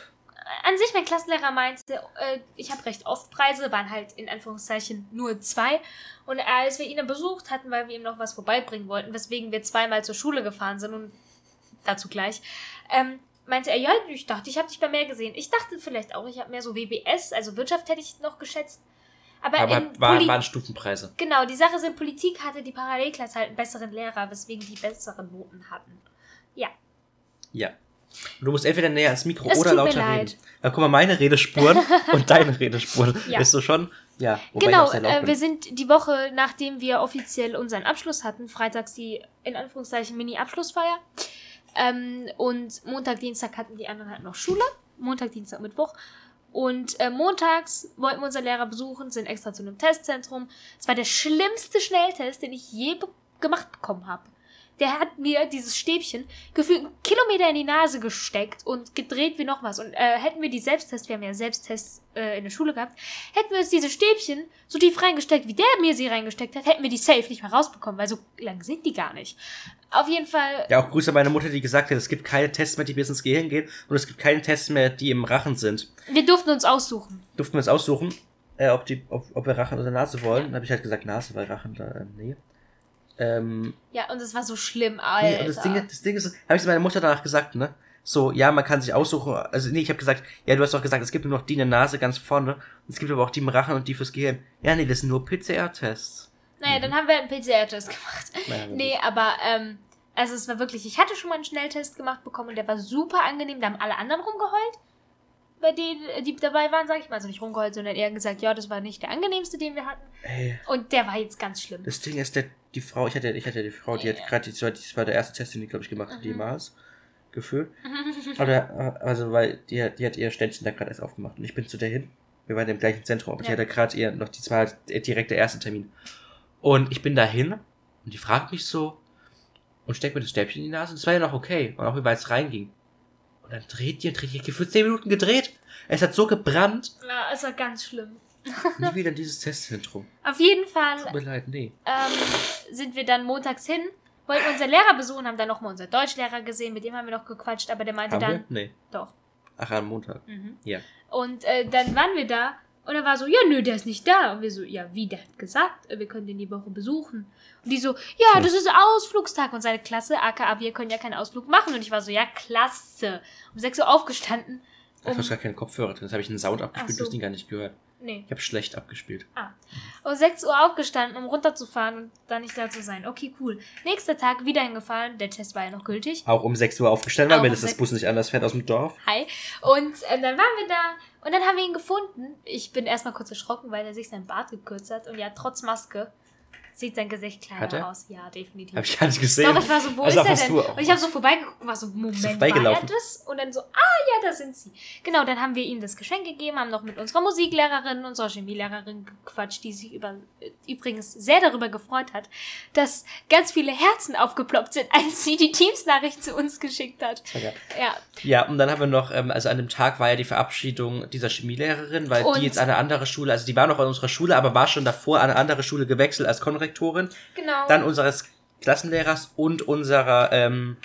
an sich, mein Klassenlehrer meinte, äh, ich habe recht oft Preise, waren halt in Anführungszeichen nur zwei. Und als wir ihn dann besucht hatten, weil wir ihm noch was vorbeibringen wollten, weswegen wir zweimal zur Schule gefahren sind und dazu gleich, ähm, meinte er, ja, ich dachte, ich habe dich bei mehr gesehen. Ich dachte vielleicht auch, ich habe mehr so WBS, also Wirtschaft hätte ich noch geschätzt. Aber, Aber in war, Poli- waren Stufenpreise. Genau, die Sache ist, in Politik hatte die Parallelklasse halt einen besseren Lehrer, weswegen die besseren Noten hatten. Ja. Ja. Und du musst entweder näher ans Mikro Es oder lauter reden. Da guck mal, meine Redespuren <laughs> und deine Redespuren. Ja. Bist du schon? Ja. genau, äh, wir sind die Woche, nachdem wir offiziell unseren Abschluss hatten, freitags die in Anführungszeichen Mini-Abschlussfeier. Ähm, und Montag, Dienstag hatten die anderen halt noch Schule. Montag, Dienstag, Mittwoch. Und äh, montags wollten wir unseren Lehrer besuchen, sind extra zu einem Testzentrum. Es war der schlimmste Schnelltest, den ich je be gemacht bekommen habe. Der hat mir dieses Stäbchen gefühlt einen Kilometer in die Nase gesteckt und gedreht wie noch was. Und äh, hätten wir die Selbsttests, wir haben ja Selbsttests äh, in der Schule gehabt, hätten wir uns diese Stäbchen so tief reingesteckt, wie der mir sie reingesteckt hat, hätten wir die safe nicht mehr rausbekommen, weil so lang sind die gar nicht. Auf jeden Fall, Ja, auch Grüße an meine Mutter, die gesagt hat, es gibt keine Tests mehr, die bis ins Gehirn gehen und es gibt keine Tests mehr, die im Rachen sind. wir durften uns aussuchen. Durften wir uns aussuchen, äh, ob, die, ob, ob wir Rachen oder Nase wollen. Dann habe ich halt gesagt Nase, weil Rachen da, äh, nee. Ähm, Ja, und es war so schlimm, Alter. nee, und das Ding, das Ding ist, habe ich zu meiner Mutter danach gesagt, ne? So, ja, man kann sich aussuchen. Also, nee, ich habe gesagt, ja, du hast doch gesagt, es gibt nur noch die in der Nase ganz vorne. Und es gibt aber auch die im Rachen und die fürs Gehirn. Ja, nee, das sind nur PCR-Tests. Naja, dann haben wir einen PCR-Test gemacht. <laughs> Naja, Nee, aber, ähm, also es war wirklich, ich hatte schon mal einen Schnelltest gemacht bekommen und der war super angenehm. Da haben alle anderen rumgeheult, bei denen, die dabei waren, sag ich mal. Also nicht rumgeheult, sondern eher gesagt, ja, das war nicht der angenehmste, den wir hatten. Ey, Und der war jetzt ganz schlimm. das Ding ist, der, die Frau, ich hatte, ich hatte die Frau, die hat gerade, das war, das war der erste Test, den die, glaube ich, gemacht hat, Mhm. jemals. Gefühlt. <laughs> Oder, also, weil die, hat- die hat ihr Ständchen da gerade erst aufgemacht. Und ich bin zu der hin. Wir waren im gleichen Zentrum, aber die Ja. hatte gerade ihr noch, die war halt direkt der erste Termin. Und ich bin da hin und die fragt mich so und steckt mir das Stäbchen in die Nase. Und das war ja noch okay. Und auch wie weit es reinging. Und dann dreht die und dreht die. Für 10 Minuten gedreht. Es hat so gebrannt. Ja, es war ganz schlimm. Nie wieder in dieses Testzentrum. Auf jeden Fall Tut mir leid, nee. ähm, sind wir dann montags hin, wollten unseren Lehrer besuchen, haben dann nochmal unseren Deutschlehrer gesehen, mit dem haben wir noch gequatscht, aber der meinte Haben dann, wir? Nee. doch. Ach, am Montag. Mhm. Ja. Und äh, dann waren wir da und er war so, ja, nö, der ist nicht da. Und wir so, ja, wie, der hat gesagt, wir können den die Woche besuchen. Und die so, ja, Hm. das ist Ausflugstag. Und seine Klasse, aka, wir können ja keinen Ausflug machen. Und ich war so, ja, klasse. Um 6 Uhr aufgestanden. Ich habe Um, gar keinen Kopfhörer drin. Das habe ich einen Sound abgespielt, Ach du so. hast ihn gar nicht gehört. Nee. Ich habe schlecht abgespielt. Um 6 Uhr aufgestanden, um runterzufahren und dann nicht da zu sein. Okay, cool. Nächster Tag wieder hingefahren. Der Test war ja noch gültig. Auch um 6 Uhr aufgestanden, weil mir um das Bus nicht anders fährt aus dem Dorf. Hi. Und äh, dann waren wir da und dann haben wir ihn gefunden. Ich bin erstmal kurz erschrocken, weil er sich sein Bart gekürzt hat. Und ja, trotz Maske sieht sein Gesicht kleiner Hat er? aus. Ja, definitiv. Habe ich gar nicht gesehen. Doch, ich war so, wo Also ist er denn? Und ich habe so vorbeigeguckt und war so, Moment, war er das? Und dann so, ah ja, da sind sie. Genau, dann haben wir ihm das Geschenk gegeben, haben noch mit unserer Musiklehrerin, unserer Chemielehrerin gequatscht, die sich über, übrigens sehr darüber gefreut hat, dass ganz viele Herzen aufgeploppt sind, <laughs> als sie die Teams-Nachricht zu uns geschickt hat. Ja. Ja, Ja, und dann haben wir noch, ähm, also an dem Tag war ja die Verabschiedung dieser Chemielehrerin, weil Und- die jetzt an eine andere Schule, also die war noch an unserer Schule, aber war schon davor an eine andere Schule gewechselt als Konrektorin. genau. Dann unseres Klassenlehrers und unserer ähm,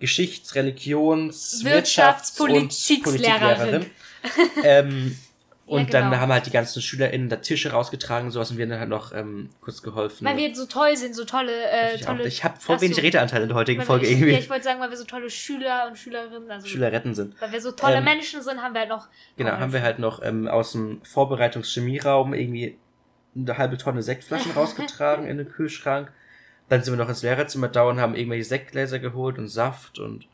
Geschichts-, Religions-, Wirtschafts-, Wirtschafts- und Politiklehrerin. Ähm, <laughs> Ja, und dann genau. haben halt die ganzen SchülerInnen da Tische rausgetragen und sowas und wir haben dann halt noch ähm, kurz geholfen. Weil wir so toll sind, so tolle, äh, ich auch. tolle. ich habe voll Ach wenig so. Redeanteil in der heutigen Weil Folge ich, irgendwie. Ja, ich wollte sagen, weil wir so tolle Schüler und Schülerinnen, also Schülerretten sind. weil wir so tolle Ähm, Menschen sind, haben wir halt noch. Genau, haben wir halt noch ähm, aus dem Vorbereitungschemieraum irgendwie eine halbe Tonne Sektflaschen rausgetragen in den Kühlschrank. Dann sind wir noch ins Lehrerzimmer da und haben irgendwelche Sektgläser geholt und Saft und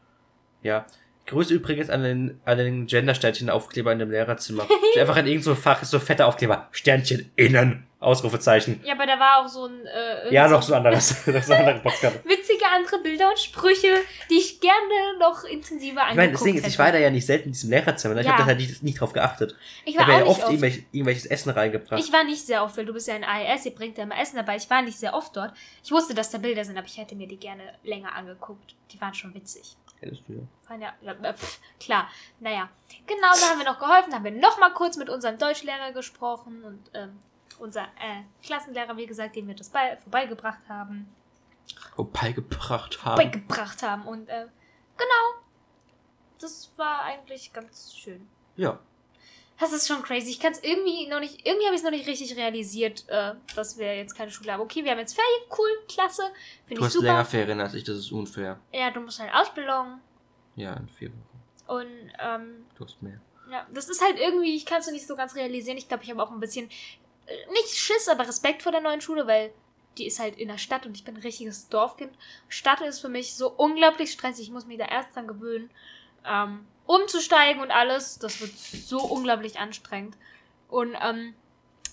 ja. Grüße übrigens an den, an den Gendersternchen-Aufkleber in dem Lehrerzimmer. <laughs> Einfach in irgendeinem so Fach ist so fetter Aufkleber. Sternchen innen. Ausrufezeichen. Ja, aber da war auch so ein. Äh, Ja, <laughs> <laughs> noch so anderes. noch so andere Postkarte. Witzige andere Bilder und Sprüche, die ich gerne noch intensiver Ich angeguckt meine, das Ding ist, ich war da ja nicht selten in diesem Lehrerzimmer. ne? Ich Ja. habe da halt nicht, nicht drauf geachtet. Ich Ich war habe ja auch nicht oft, oft. Irgendwelch, irgendwelches Essen reingebracht. Ich war nicht sehr oft, weil du bist ja in AES, ihr bringt ja immer Essen dabei. Ich war nicht sehr oft dort. Ich wusste, dass da Bilder sind, aber ich hätte mir die gerne länger angeguckt. Die waren schon witzig. Hättest du ja. Waren ja, ja, pf, klar. Naja. Genau, da haben wir noch geholfen, da haben wir noch mal kurz mit unserem Deutschlehrer gesprochen und ähm, unser äh, Klassenlehrer, wie gesagt, dem wir das bei, vorbeigebracht haben. Vorbeigebracht haben. Beigebracht haben. Und äh, genau. Das war eigentlich ganz schön. Ja. Das ist schon crazy. Ich kann es irgendwie noch nicht, irgendwie habe ich es noch nicht richtig realisiert, äh, dass wir jetzt keine Schule haben. Okay, wir haben jetzt Ferien, cool, klasse. Finde Du ich hast super. länger Ferien als ich, das ist unfair. Ja, du musst halt Ausbildung Ja, in vier Wochen. und ähm, Du hast mehr. ja, das ist halt irgendwie, ich kann es noch nicht so ganz realisieren. Ich glaube, ich habe auch ein bisschen, nicht Schiss, aber Respekt vor der neuen Schule, weil die ist halt in der Stadt und ich bin ein richtiges Dorfkind. Stadt ist für mich so unglaublich stressig. Ich muss mich da erst dran gewöhnen, ähm, umzusteigen und alles. Das wird so unglaublich anstrengend. Und ähm,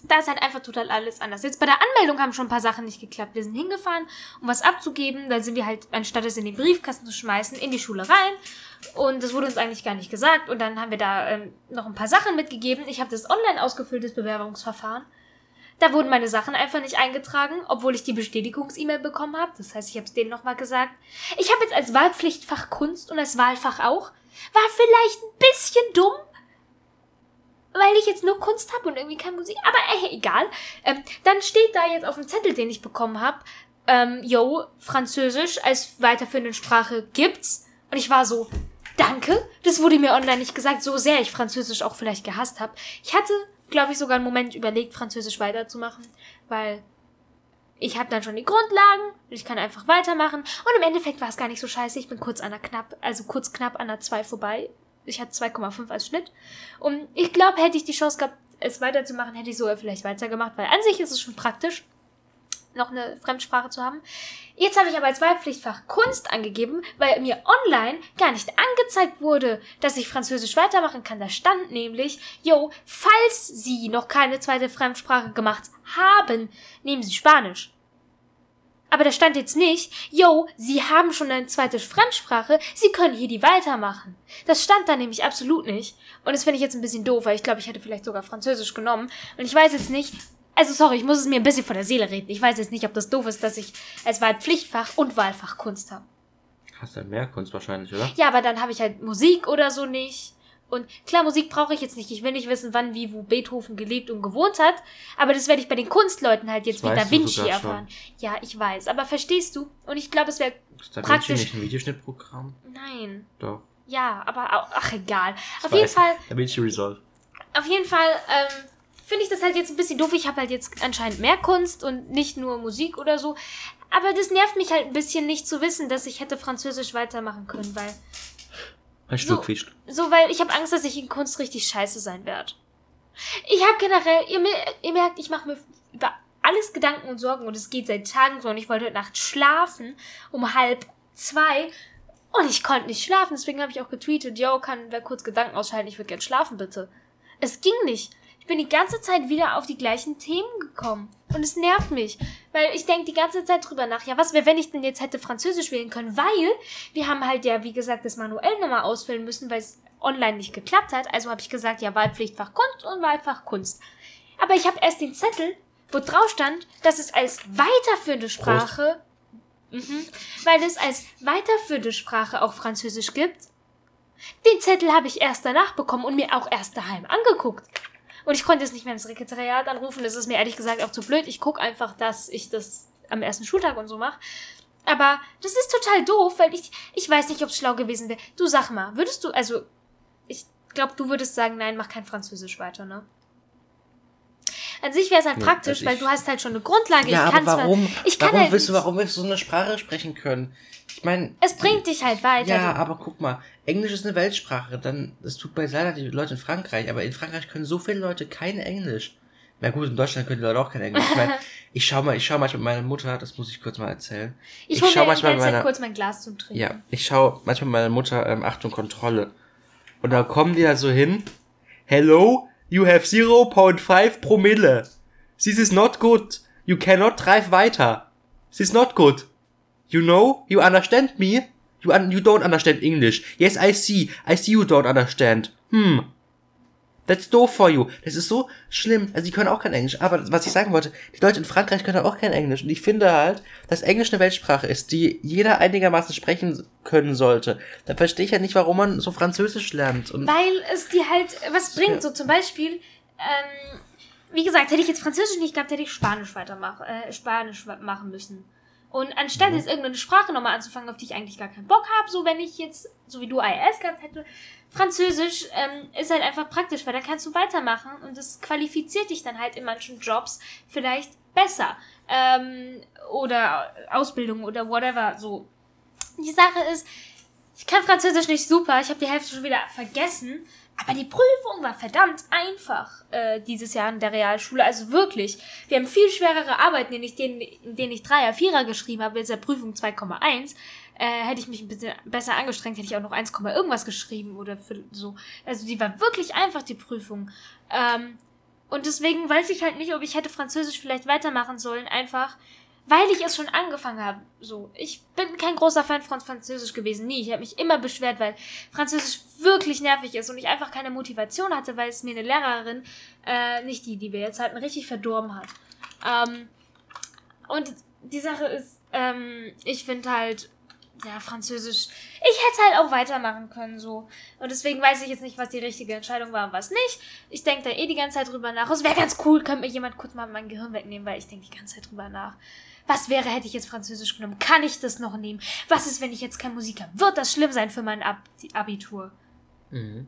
da ist halt einfach total alles anders. Jetzt bei der Anmeldung haben schon ein paar Sachen nicht geklappt. Wir sind hingefahren, um was abzugeben. Da sind wir halt, anstatt es in den Briefkasten zu schmeißen, in die Schule rein. Und das wurde uns eigentlich gar nicht gesagt. Und dann haben wir da ähm, noch ein paar Sachen mitgegeben. Ich habe das online ausgefülltes Bewerbungsverfahren. Da wurden meine Sachen einfach nicht eingetragen, obwohl ich die Bestätigungs-E-Mail bekommen habe. Das heißt, ich habe es denen nochmal gesagt. Ich habe jetzt als Wahlpflichtfach Kunst und als Wahlfach auch. War vielleicht ein bisschen dumm, weil ich jetzt nur Kunst habe und irgendwie keine Musik. Aber äh, egal. Ähm, dann steht da jetzt auf dem Zettel, den ich bekommen habe, ähm, yo, Französisch als weiterführende Sprache gibt's. Und ich war so, danke. Das wurde mir online nicht gesagt, so sehr ich Französisch auch vielleicht gehasst habe. Ich hatte, glaube ich, sogar einen Moment überlegt, Französisch weiterzumachen, weil ich habe dann schon die Grundlagen, ich kann einfach weitermachen. Und im Endeffekt war es gar nicht so scheiße. Ich bin kurz an der knapp, also kurz knapp an der 2 vorbei. Ich hatte 2,5 als Schnitt. Und ich glaube, hätte ich die Chance gehabt, es weiterzumachen, hätte ich sogar vielleicht weitergemacht, weil an sich ist es schon praktisch, noch eine Fremdsprache zu haben. Jetzt habe ich aber als Wahlpflichtfach Kunst angegeben, weil mir online gar nicht angezeigt wurde, dass ich Französisch weitermachen kann. Da stand nämlich, yo, falls Sie noch keine zweite Fremdsprache gemacht haben, nehmen Sie Spanisch. Aber da stand jetzt nicht, yo, Sie haben schon eine zweite Fremdsprache, Sie können hier die weitermachen. Das stand da nämlich absolut nicht. Und das finde ich jetzt ein bisschen doof, weil ich glaube, ich hätte vielleicht sogar Französisch genommen. Und ich weiß jetzt nicht, also sorry, ich muss es mir ein bisschen von der Seele reden. Ich weiß jetzt nicht, ob das doof ist, dass ich als Wahlpflichtfach und Wahlfach Kunst habe. Hast ja mehr Kunst wahrscheinlich, oder? Ja, aber dann habe ich halt Musik oder so nicht. Und klar, Musik brauche ich jetzt nicht. Ich will nicht wissen, wann, wie, wo Beethoven gelebt und gewohnt hat. Aber das werde ich bei den Kunstleuten halt jetzt Das wie Da Vinci schon. erfahren. Ja, ich weiß. Aber verstehst du? Und ich glaube, es wäre. Ist Da Praktisch. Vinci nicht ein Videoschnittprogramm? Nein. Doch. Ja, aber auch, ach egal. Ich Auf jeden. Fall, Da Vinci Resolve. auf jeden Fall, ähm, finde ich das halt jetzt ein bisschen doof. Ich habe halt jetzt anscheinend mehr Kunst und nicht nur Musik oder so. Aber das nervt mich halt ein bisschen nicht zu wissen, dass ich hätte Französisch weitermachen können, weil Ein Stuhl So. So, weil ich habe Angst, dass ich in Kunst richtig scheiße sein werde. Ich habe generell, ihr, ihr merkt, ich mache mir über alles Gedanken und Sorgen und es geht seit Tagen so und ich wollte heute Nacht schlafen um halb zwei und ich konnte nicht schlafen. Deswegen habe ich auch getweetet, yo, kann wer kurz Gedanken ausschalten, ich würde gern schlafen, bitte. Es ging nicht. Ich bin die ganze Zeit wieder auf die gleichen Themen gekommen. Und es nervt mich. Weil ich denke die ganze Zeit drüber nach, ja, was wäre, wenn ich denn jetzt hätte Französisch wählen können? Weil wir haben halt ja, wie gesagt, das manuell nochmal ausfüllen müssen, weil es online nicht geklappt hat. Also habe ich gesagt, ja, Wahlpflichtfach Kunst und Wahlfach Kunst. Aber ich habe erst den Zettel, wo drauf stand, dass es als weiterführende Sprache, mhm, weil es als weiterführende Sprache auch Französisch gibt. Den Zettel habe ich erst danach bekommen und mir auch erst daheim angeguckt. Und ich konnte jetzt nicht mehr ins Sekretariat anrufen. Das ist mir ehrlich gesagt auch zu blöd. Ich gucke einfach, dass ich das am ersten Schultag und so mache. Aber das ist total doof, weil ich, ich weiß nicht, ob es schlau gewesen wäre. Du sag mal, würdest du, also, ich glaube, du würdest sagen, nein, mach kein Französisch weiter, ne? An sich wäre es halt Nee, praktisch, also weil du hast halt schon eine Grundlage. Ja, ich aber kann warum, ich kann warum halt willst du, warum willst du so eine Sprache sprechen können? Ich meine, Es bringt dich halt weiter. ja, aber guck mal, Englisch ist eine Weltsprache, dann, das tut bei leider die Leute in Frankreich, aber in Frankreich können so viele Leute kein Englisch. Na gut, in Deutschland können die Leute auch kein Englisch. Ich meine, <laughs> ich schau mal, ich schau manchmal mit meiner Mutter, das muss ich kurz mal erzählen. ich ich hole schau mir manchmal meiner- kurz mein Glas zum Trinken. Ja, ich schaue manchmal mit meiner Mutter, ähm, Achtung, Kontrolle. Und da kommen die da so hin. Hello, you have 0.5 Promille. This is not good. You cannot drive weiter. This is not good. You know? You understand me? You, un you don't understand English. Yes, I see. I see you don't understand. Hm. That's doof for you. Das ist so schlimm. Also, die können auch kein Englisch. Aber was ich sagen wollte, die Leute in Frankreich können auch kein Englisch. Und ich finde halt, dass Englisch eine Weltsprache ist, die jeder einigermaßen sprechen können sollte. Dann verstehe ich ja nicht, warum man so Französisch lernt. Und Weil es dir halt was bringt. So zum Beispiel, ähm, wie gesagt, hätte ich jetzt Französisch nicht gehabt, hätte ich Spanisch weitermachen, äh, Spanisch machen müssen. Und anstatt Mhm. jetzt irgendeine Sprache nochmal anzufangen, auf die ich eigentlich gar keinen Bock habe, so wenn ich jetzt, so wie du IS gehabt hätte, Französisch ähm, ist halt einfach praktisch, weil dann kannst du weitermachen und das qualifiziert dich dann halt in manchen Jobs vielleicht besser. Ähm, oder Ausbildung oder whatever, so. Die Sache ist, ich kann Französisch nicht super, ich habe die Hälfte schon wieder vergessen, aber die Prüfung war verdammt einfach äh, dieses Jahr in der Realschule. Also wirklich, wir haben viel schwerere Arbeiten, in denen ich, in denen ich Dreier, Vierer geschrieben habe, jetzt der Prüfung 2,1. Äh, hätte ich mich ein bisschen besser angestrengt, hätte ich auch noch 1, irgendwas geschrieben oder für, so. Also die war wirklich einfach, die Prüfung. Ähm, und deswegen weiß ich halt nicht, ob ich hätte Französisch vielleicht weitermachen sollen, einfach weil ich es schon angefangen habe. So, ich bin kein großer Fan von Französisch gewesen, nie. Ich habe mich immer beschwert, weil Französisch wirklich nervig ist und ich einfach keine Motivation hatte, weil es mir eine Lehrerin, äh, nicht die, die wir jetzt hatten, richtig verdorben hat. Ähm, und die Sache ist, ähm, ich finde halt, ja, Französisch, ich hätte halt auch weitermachen können, so. Und deswegen weiß ich jetzt nicht, was die richtige Entscheidung war und was nicht. Ich denke da eh die ganze Zeit drüber nach. Es wäre ganz cool, könnte mir jemand kurz mal mein Gehirn wegnehmen, weil ich denke die ganze Zeit drüber nach. Was wäre, hätte ich jetzt Französisch genommen? Kann ich das noch nehmen? Was ist, wenn ich jetzt kein Musiker? Wird das schlimm sein für mein Ab Abitur? Mhm.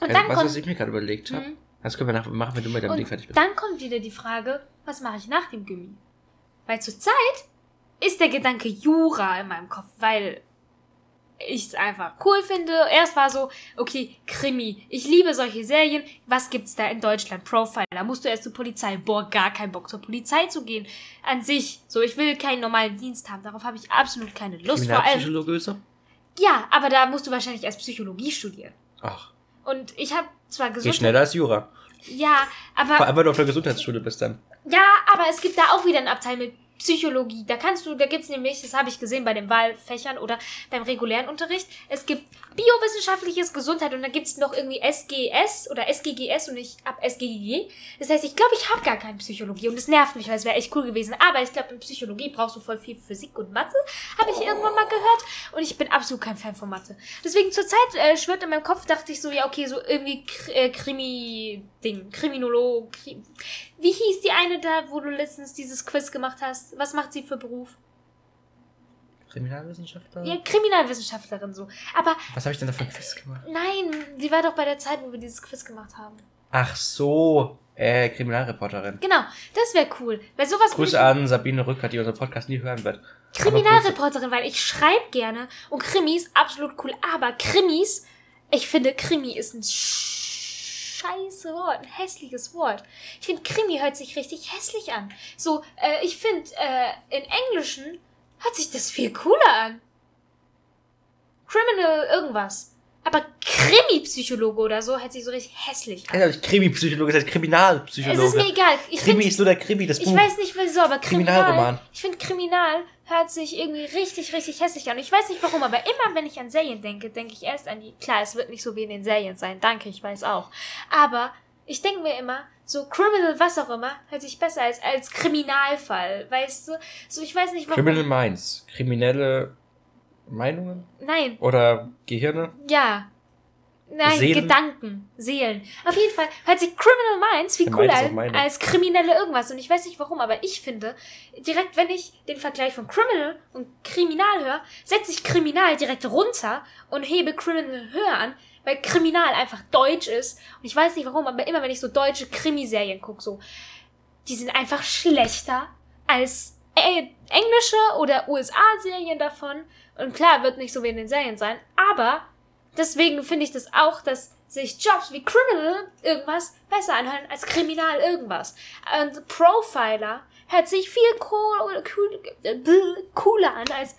Und Äh, dann was, kommt, was ich mir gerade überlegt habe. Mhm. Das können wir nach, machen, wenn du mit deinem Ding fertig bist. dann kommt wieder die Frage, was mache ich nach dem Gimmi? Weil zurzeit ist der Gedanke Jura in meinem Kopf, weil ich es einfach cool finde. Erst war so, okay, Krimi. Ich liebe solche Serien. Was gibt's da in Deutschland? Profile. Da musst du erst zur Polizei. Boah, gar kein Bock zur Polizei zu gehen. An sich. So, ich will keinen normalen Dienst haben. Darauf habe ich absolut keine Lust. Vor allem. Kriminalpsychologe ist er? Ja, aber da musst du wahrscheinlich erst Psychologie studieren. Ach, Und ich habe zwar geht gesund. schneller als Jura. Ja, aber. Vor allem, wenn du auf der Gesundheitsschule bist dann. Ja, aber es gibt da auch wieder einen Abteil mit Psychologie. Da kannst du, da gibt's nämlich, das habe ich gesehen bei den Wahlfächern oder beim regulären Unterricht, es gibt biowissenschaftliches Gesundheit und dann gibt's noch irgendwie SGS oder SGGS und ich ab SGGG. Das heißt, ich glaube, ich habe gar keine Psychologie und das nervt mich, weil es wäre echt cool gewesen. Aber ich glaube, in Psychologie brauchst du voll viel Physik und Mathe, habe ich irgendwann mal gehört und ich bin absolut kein Fan von Mathe. Deswegen zurzeit äh, schwirrt in meinem Kopf, dachte ich so, ja, okay, so irgendwie Kr äh, Krimi-Ding, Kriminolog, Krim wie hieß die eine da, wo du letztens dieses Quiz gemacht hast? Was macht sie für Beruf? Kriminalwissenschaftler? Ja, Kriminalwissenschaftlerin so. Aber Was habe ich denn da für ein Quiz gemacht? nein, die war doch bei der Zeit, wo wir dieses Quiz gemacht haben. Ach so, äh, Kriminalreporterin. Genau, das wäre cool. Weil sowas Grüße an Sabine Rückert, die unseren Podcast nie hören wird. Kriminalreporterin, weil ich schreibe gerne und Krimis absolut cool. Aber Krimis, ich finde Krimi ist ein scheiße Wort, ein hässliches Wort. Ich finde Krimi hört sich richtig hässlich an. So, äh, ich finde äh, in Englischen hört sich das viel cooler an. Criminal irgendwas. Aber Krimi-Psychologe oder so hört sich so richtig hässlich an. Also, Krimi-Psychologe, das heißt Es Kriminalpsychologe. ist mir egal. Ich Krimi ist nur der Krimi, das ich Buch. weiß nicht wieso, aber Kriminal, Kriminalroman. ich finde Kriminal hört sich irgendwie richtig, richtig hässlich an. Ich weiß nicht warum, aber immer wenn ich an Serien denke, denke ich erst an die. Klar, es wird nicht so wie in den Serien sein, danke, ich weiß auch. Aber ich denke mir immer, so Criminal, was auch immer, hört sich besser als, als Kriminalfall, weißt du? So, ich weiß nicht warum. Criminal Minds. Kriminelle Meinungen? Nein, Oder Gehirne? ja. Nein, Seelen? Gedanken, Seelen. Auf jeden Fall hört sich Criminal Minds viel cooler an als Kriminelle irgendwas. Und ich weiß nicht warum, aber ich finde, direkt wenn ich den Vergleich von Criminal und Kriminal höre, setze ich Kriminal direkt runter und hebe Criminal höher an, weil Kriminal einfach deutsch ist. Und ich weiß nicht warum, aber immer wenn ich so deutsche Krimiserien gucke, so, die sind einfach schlechter als äh, englische oder USA-Serien davon. Und klar, wird nicht so wie in den Serien sein, aber deswegen finde ich das auch, dass sich Jobs wie Criminal irgendwas besser anhören als Kriminal irgendwas. Und Profiler hört sich viel cool, cool, äh, cooler an als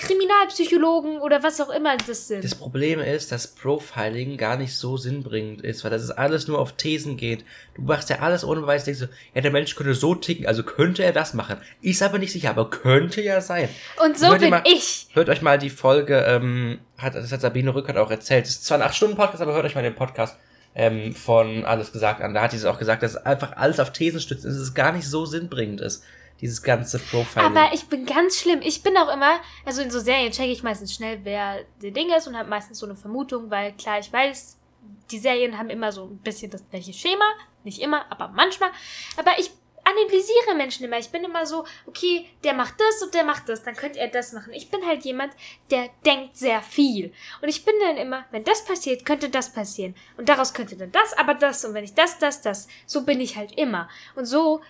Kriminalpsychologen oder was auch immer das sind. Das Problem ist, dass Profiling gar nicht so sinnbringend ist, weil das ist alles nur auf Thesen geht. Du machst ja alles ohne Beweis, denkst du, ja, der Mensch könnte so ticken, also könnte er das machen. Ist aber nicht sicher, aber könnte ja sein. Und so Hört bin mal- ich. Hört euch mal die Folge, ähm, hat, das hat Sabine Rückert auch erzählt. Es ist zwar ein 8-Stunden-Podcast, aber hört euch mal den Podcast ähm, von Alles gesagt an. Da hat sie es auch gesagt, dass einfach alles auf Thesen stützt und dass es gar nicht so sinnbringend ist, dieses ganze Profiling. Aber ich bin ganz schlimm. Ich bin auch immer, also in so Serien checke ich meistens schnell, wer der Ding ist und habe meistens so eine Vermutung, weil klar, ich weiß, die Serien haben immer so ein bisschen das gleiche Schema. Nicht immer, aber manchmal. Aber ich analysiere Menschen immer. Ich bin immer so, okay, der macht das und der macht das, dann könnte er das machen. Ich bin halt jemand, der denkt sehr viel. Und ich bin dann immer, wenn das passiert, könnte das passieren. Und daraus könnte dann das, aber das. Und wenn ich das, das, das. So bin ich halt immer. Und so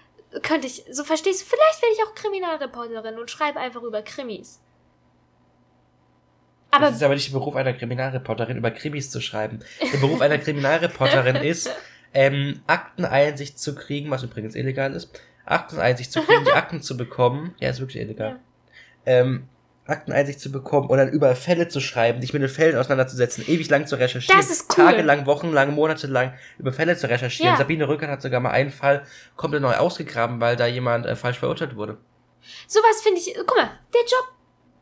könnte ich, so verstehst du, vielleicht werde ich auch Kriminalreporterin und schreibe einfach über Krimis. Aber das ist aber nicht der Beruf einer Kriminalreporterin, über Krimis zu schreiben. Der Beruf einer Kriminalreporterin <laughs> ist, ähm, Akteneinsicht zu kriegen, was übrigens illegal ist. Akteneinsicht zu kriegen, die Akten zu bekommen. Ja, ist wirklich illegal. Ähm, Akteneinsicht zu bekommen und dann über Fälle zu schreiben, dich mit den Fällen auseinanderzusetzen, ewig lang zu recherchieren, Das ist cool. tagelang, wochenlang, monatelang über Fälle zu recherchieren. Ja. Sabine Rückert hat sogar mal einen Fall komplett neu ausgegraben, weil da jemand äh, falsch verurteilt wurde. sowas finde ich, guck mal, der Job,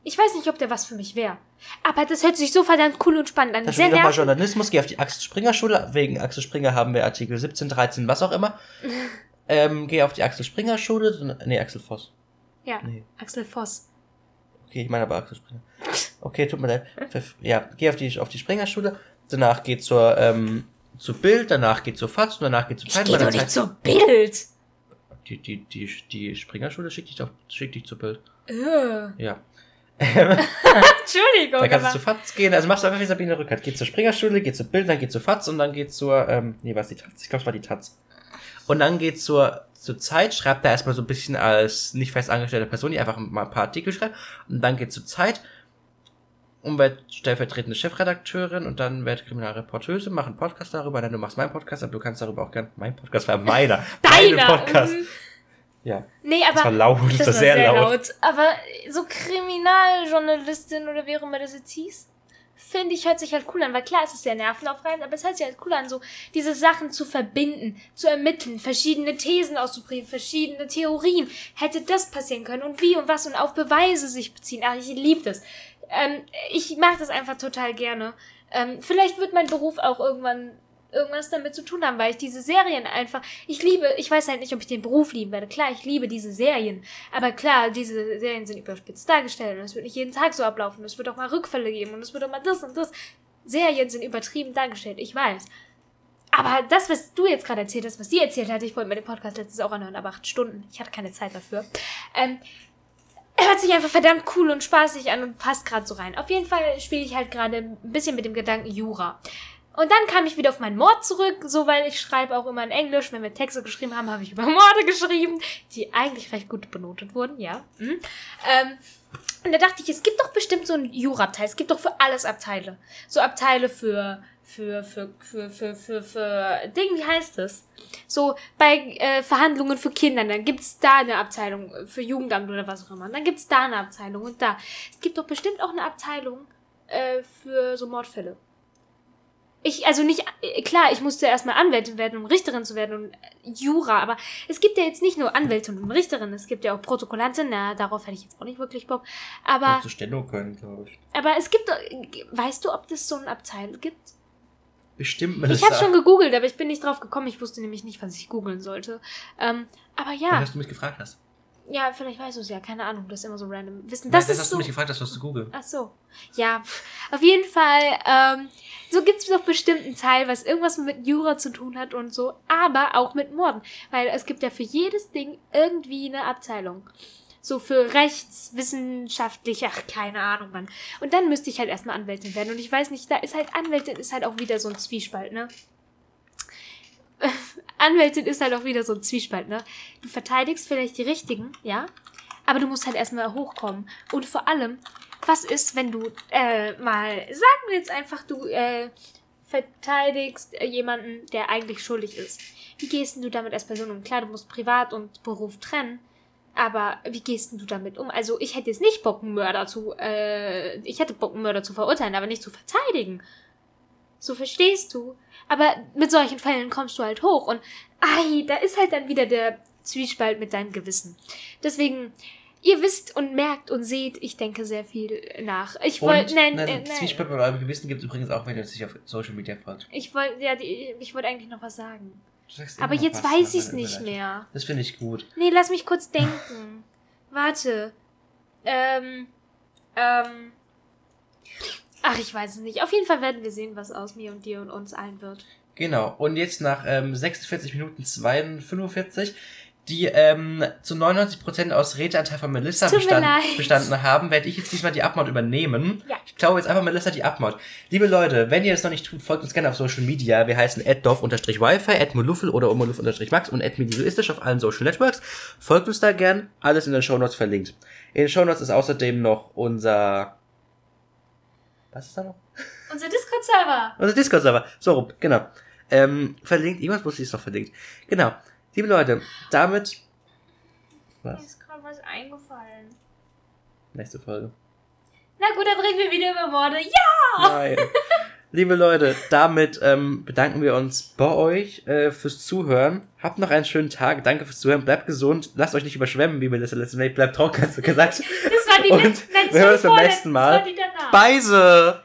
ich weiß nicht, ob der was für mich wäre. Aber das hört sich so verdammt cool und spannend an. Dann Sehr doch mal nervig. Journalismus, geh auf die Axel Springer Schule. Wegen Axel Springer haben wir Artikel 17, 13, was auch immer. <laughs> ähm, geh auf die Axel Springer Schule. Nee, Axel Voss. Ja, Nee. Axel Voss. Okay, ich meine aber Axel Springer. Okay, tut mir leid. Ja, geh auf die, auf die Springer Schule. Danach geht zur, ähm, zu Bild, danach geht zur FAZ und danach geht zur Ich Zeit. gehe doch nicht zur Bild. Die, die, die, die Springer Schule schickt dich, auf, schickt dich zu Bild. Äh. Ja. <laughs> Entschuldigung, Dann kannst du zu FAZ gehen. Also machst du einfach wie Sabine Rückert. Geh zur Springerschule, geh zur Bild, dann geh zur FAZ und dann geht zur, ähm, nee, was die Taz? Ich glaube, es war die Taz. Und dann geht zur, zur Zeit, schreibt da erstmal so ein bisschen als nicht fest angestellte Person, die einfach mal ein paar Artikel schreibt. Und dann geht zur Zeit und wird stellvertretende Chefredakteurin und dann wird Kriminalreporteuse, mach einen Podcast darüber, dann du machst meinen Podcast, aber du kannst darüber auch gern, mein Podcast war meiner, <laughs> deiner. Mein Podcast. mhm. Ja, Nee, das war aber laut, das, war sehr, laut. Aber so Kriminaljournalistin oder wie auch immer das jetzt hieß, finde ich, hört sich halt cool an. Weil klar, es ist sehr nervenaufreibend, aber es hört sich halt cool an, so diese Sachen zu verbinden, zu ermitteln, verschiedene Thesen auszubringen, verschiedene Theorien. Hätte das passieren können und wie und was und auf Beweise sich beziehen. Ach, ich liebe das. Ähm, ich mag das einfach total gerne. Ähm, vielleicht wird mein Beruf auch irgendwann irgendwas damit zu tun haben, weil ich diese Serien einfach, ich liebe, ich weiß halt nicht, ob ich den Beruf lieben werde. Klar, ich liebe diese Serien, aber klar, diese Serien sind überspitzt dargestellt und es wird nicht jeden Tag so ablaufen. Es wird auch mal Rückfälle geben und es wird auch mal das und das. Serien sind übertrieben dargestellt, ich weiß. Aber das, was du jetzt gerade erzählt hast, was sie erzählt hat, ich wollte mir den Podcast letztens auch anhören, aber acht Stunden. Ich hatte keine Zeit dafür. Ähm, hört sich einfach verdammt cool und spaßig an und passt gerade so rein. Auf jeden Fall spiele ich halt gerade ein bisschen mit dem Gedanken Jura. Und dann kam ich wieder auf meinen Mord zurück, so weil ich schreibe auch immer in Englisch. Wenn wir Texte geschrieben haben, habe ich über Morde geschrieben, die eigentlich recht gut benotet wurden, ja. Mhm. Ähm, und da dachte ich, es gibt doch bestimmt so ein Jura-Abteil. Es gibt doch für alles Abteile. So Abteile für, für, für, für, für, für, für Ding, wie heißt das? So bei äh, Verhandlungen für Kinder, dann gibt's da eine Abteilung für Jugendamt oder was auch immer. Und dann gibt's da eine Abteilung und da. Es gibt doch bestimmt auch eine Abteilung äh, für so Mordfälle. Ich, also nicht, äh, klar, ich musste erstmal Anwältin werden, um Richterin zu werden und äh, Jura, aber es gibt ja jetzt nicht nur Anwältin und Richterin, es gibt ja auch Protokollantin, na, darauf hätte ich jetzt auch nicht wirklich Bock. Aber, Zu Steno können, glaube ich. aber es gibt, doch- weißt du, ob das so ein Abteil gibt? Bestimmt, Ich Melissa. habe schon gegoogelt, aber ich bin nicht drauf gekommen. Ich wusste nämlich nicht, was ich googeln sollte. Ähm, aber ja, dass du mich gefragt hast. Ja, vielleicht weißt du es ja. Keine Ahnung, das ist immer so random. Wissen, Nein, das das ist hast so. du mich gefragt hast, was du googeln. Ach so. Ja, auf jeden Fall. Ähm, so gibt's doch bestimmt einen Teil, was irgendwas mit Jura zu tun hat und so, aber auch mit Morden. Weil es gibt ja für jedes Ding irgendwie eine Abteilung. So für rechtswissenschaftlich, ach, keine Ahnung, Mann. Und dann müsste ich halt erstmal Anwältin werden. Und ich weiß nicht, da ist halt Anwältin ist halt auch wieder so ein Zwiespalt, ne? <laughs> Anwältin ist halt auch wieder so ein Zwiespalt, ne? Du verteidigst vielleicht die Richtigen, ja? Aber du musst halt erstmal hochkommen. Und vor allem, was ist, wenn du äh, mal, sagen wir jetzt einfach, du äh, verteidigst äh, jemanden, der eigentlich schuldig ist. Wie gehst denn du damit als Person um? Klar, du musst Privat und Beruf trennen. Aber wie gehst denn du damit um? Also ich hätte jetzt nicht Bock, einen Mörder zu, äh, ich hätte Bock, einen Mörder zu verurteilen, aber nicht zu verteidigen. So verstehst du. Aber mit solchen Fällen kommst du halt hoch und, ai, da ist halt dann wieder der Zwiespalt mit deinem Gewissen. Deswegen, ihr wisst und merkt und seht, ich denke sehr viel nach. Ich wollte, nein, nein, äh, nein. Zwiespalt bei eurem Gewissen gibt es übrigens auch, wenn ihr sich auf Social Media folgt. Ich wollte, ja, die, ich wollte eigentlich noch was sagen. Aber jetzt was weiß ich's meiner nicht mehr. Das finde ich gut. Nee, lass mich kurz denken. Warte. Ähm, ähm. Ach, ich weiß es nicht. Auf jeden Fall werden wir sehen, was aus mir und dir und uns allen wird. Genau. Und jetzt nach ähm, 46 Minuten 45 die ähm, zu 99% aus Redeanteil von Melissa bestand, bestanden haben, werde ich jetzt diesmal die Abmod übernehmen. Ja. Ich glaube jetzt einfach Melissa die Abmod. Liebe Leute, wenn ihr es noch nicht tut, folgt uns gerne auf Social Media. Wir heißen addorf-wifi, addmoluffel oder omoluffel-max und admediluistisch auf allen Social Networks. Folgt uns da gern. Alles in den Shownotes verlinkt. In den Shownotes ist außerdem noch unser... Was ist da noch? Unser Discord-Server. Unser Discord-Server. So rum, genau. Ähm, verlinkt. Irgendwas muss ich noch verlinkt. Genau. Liebe Leute, damit... Mir Was? ist gerade was eingefallen. Nächste Folge. Na gut, dann reden wir wieder über Morde. Ja! Nein. Liebe Leute, damit ähm, bedanken wir uns bei euch äh, fürs Zuhören. Habt noch einen schönen Tag. Danke fürs Zuhören. Bleibt gesund. Lasst euch nicht überschwemmen, wie Melissa letztes Mal. Bleibt trocken, hast du gesagt. Das war die letzte, wir hören uns beim nächsten Mal. Beise!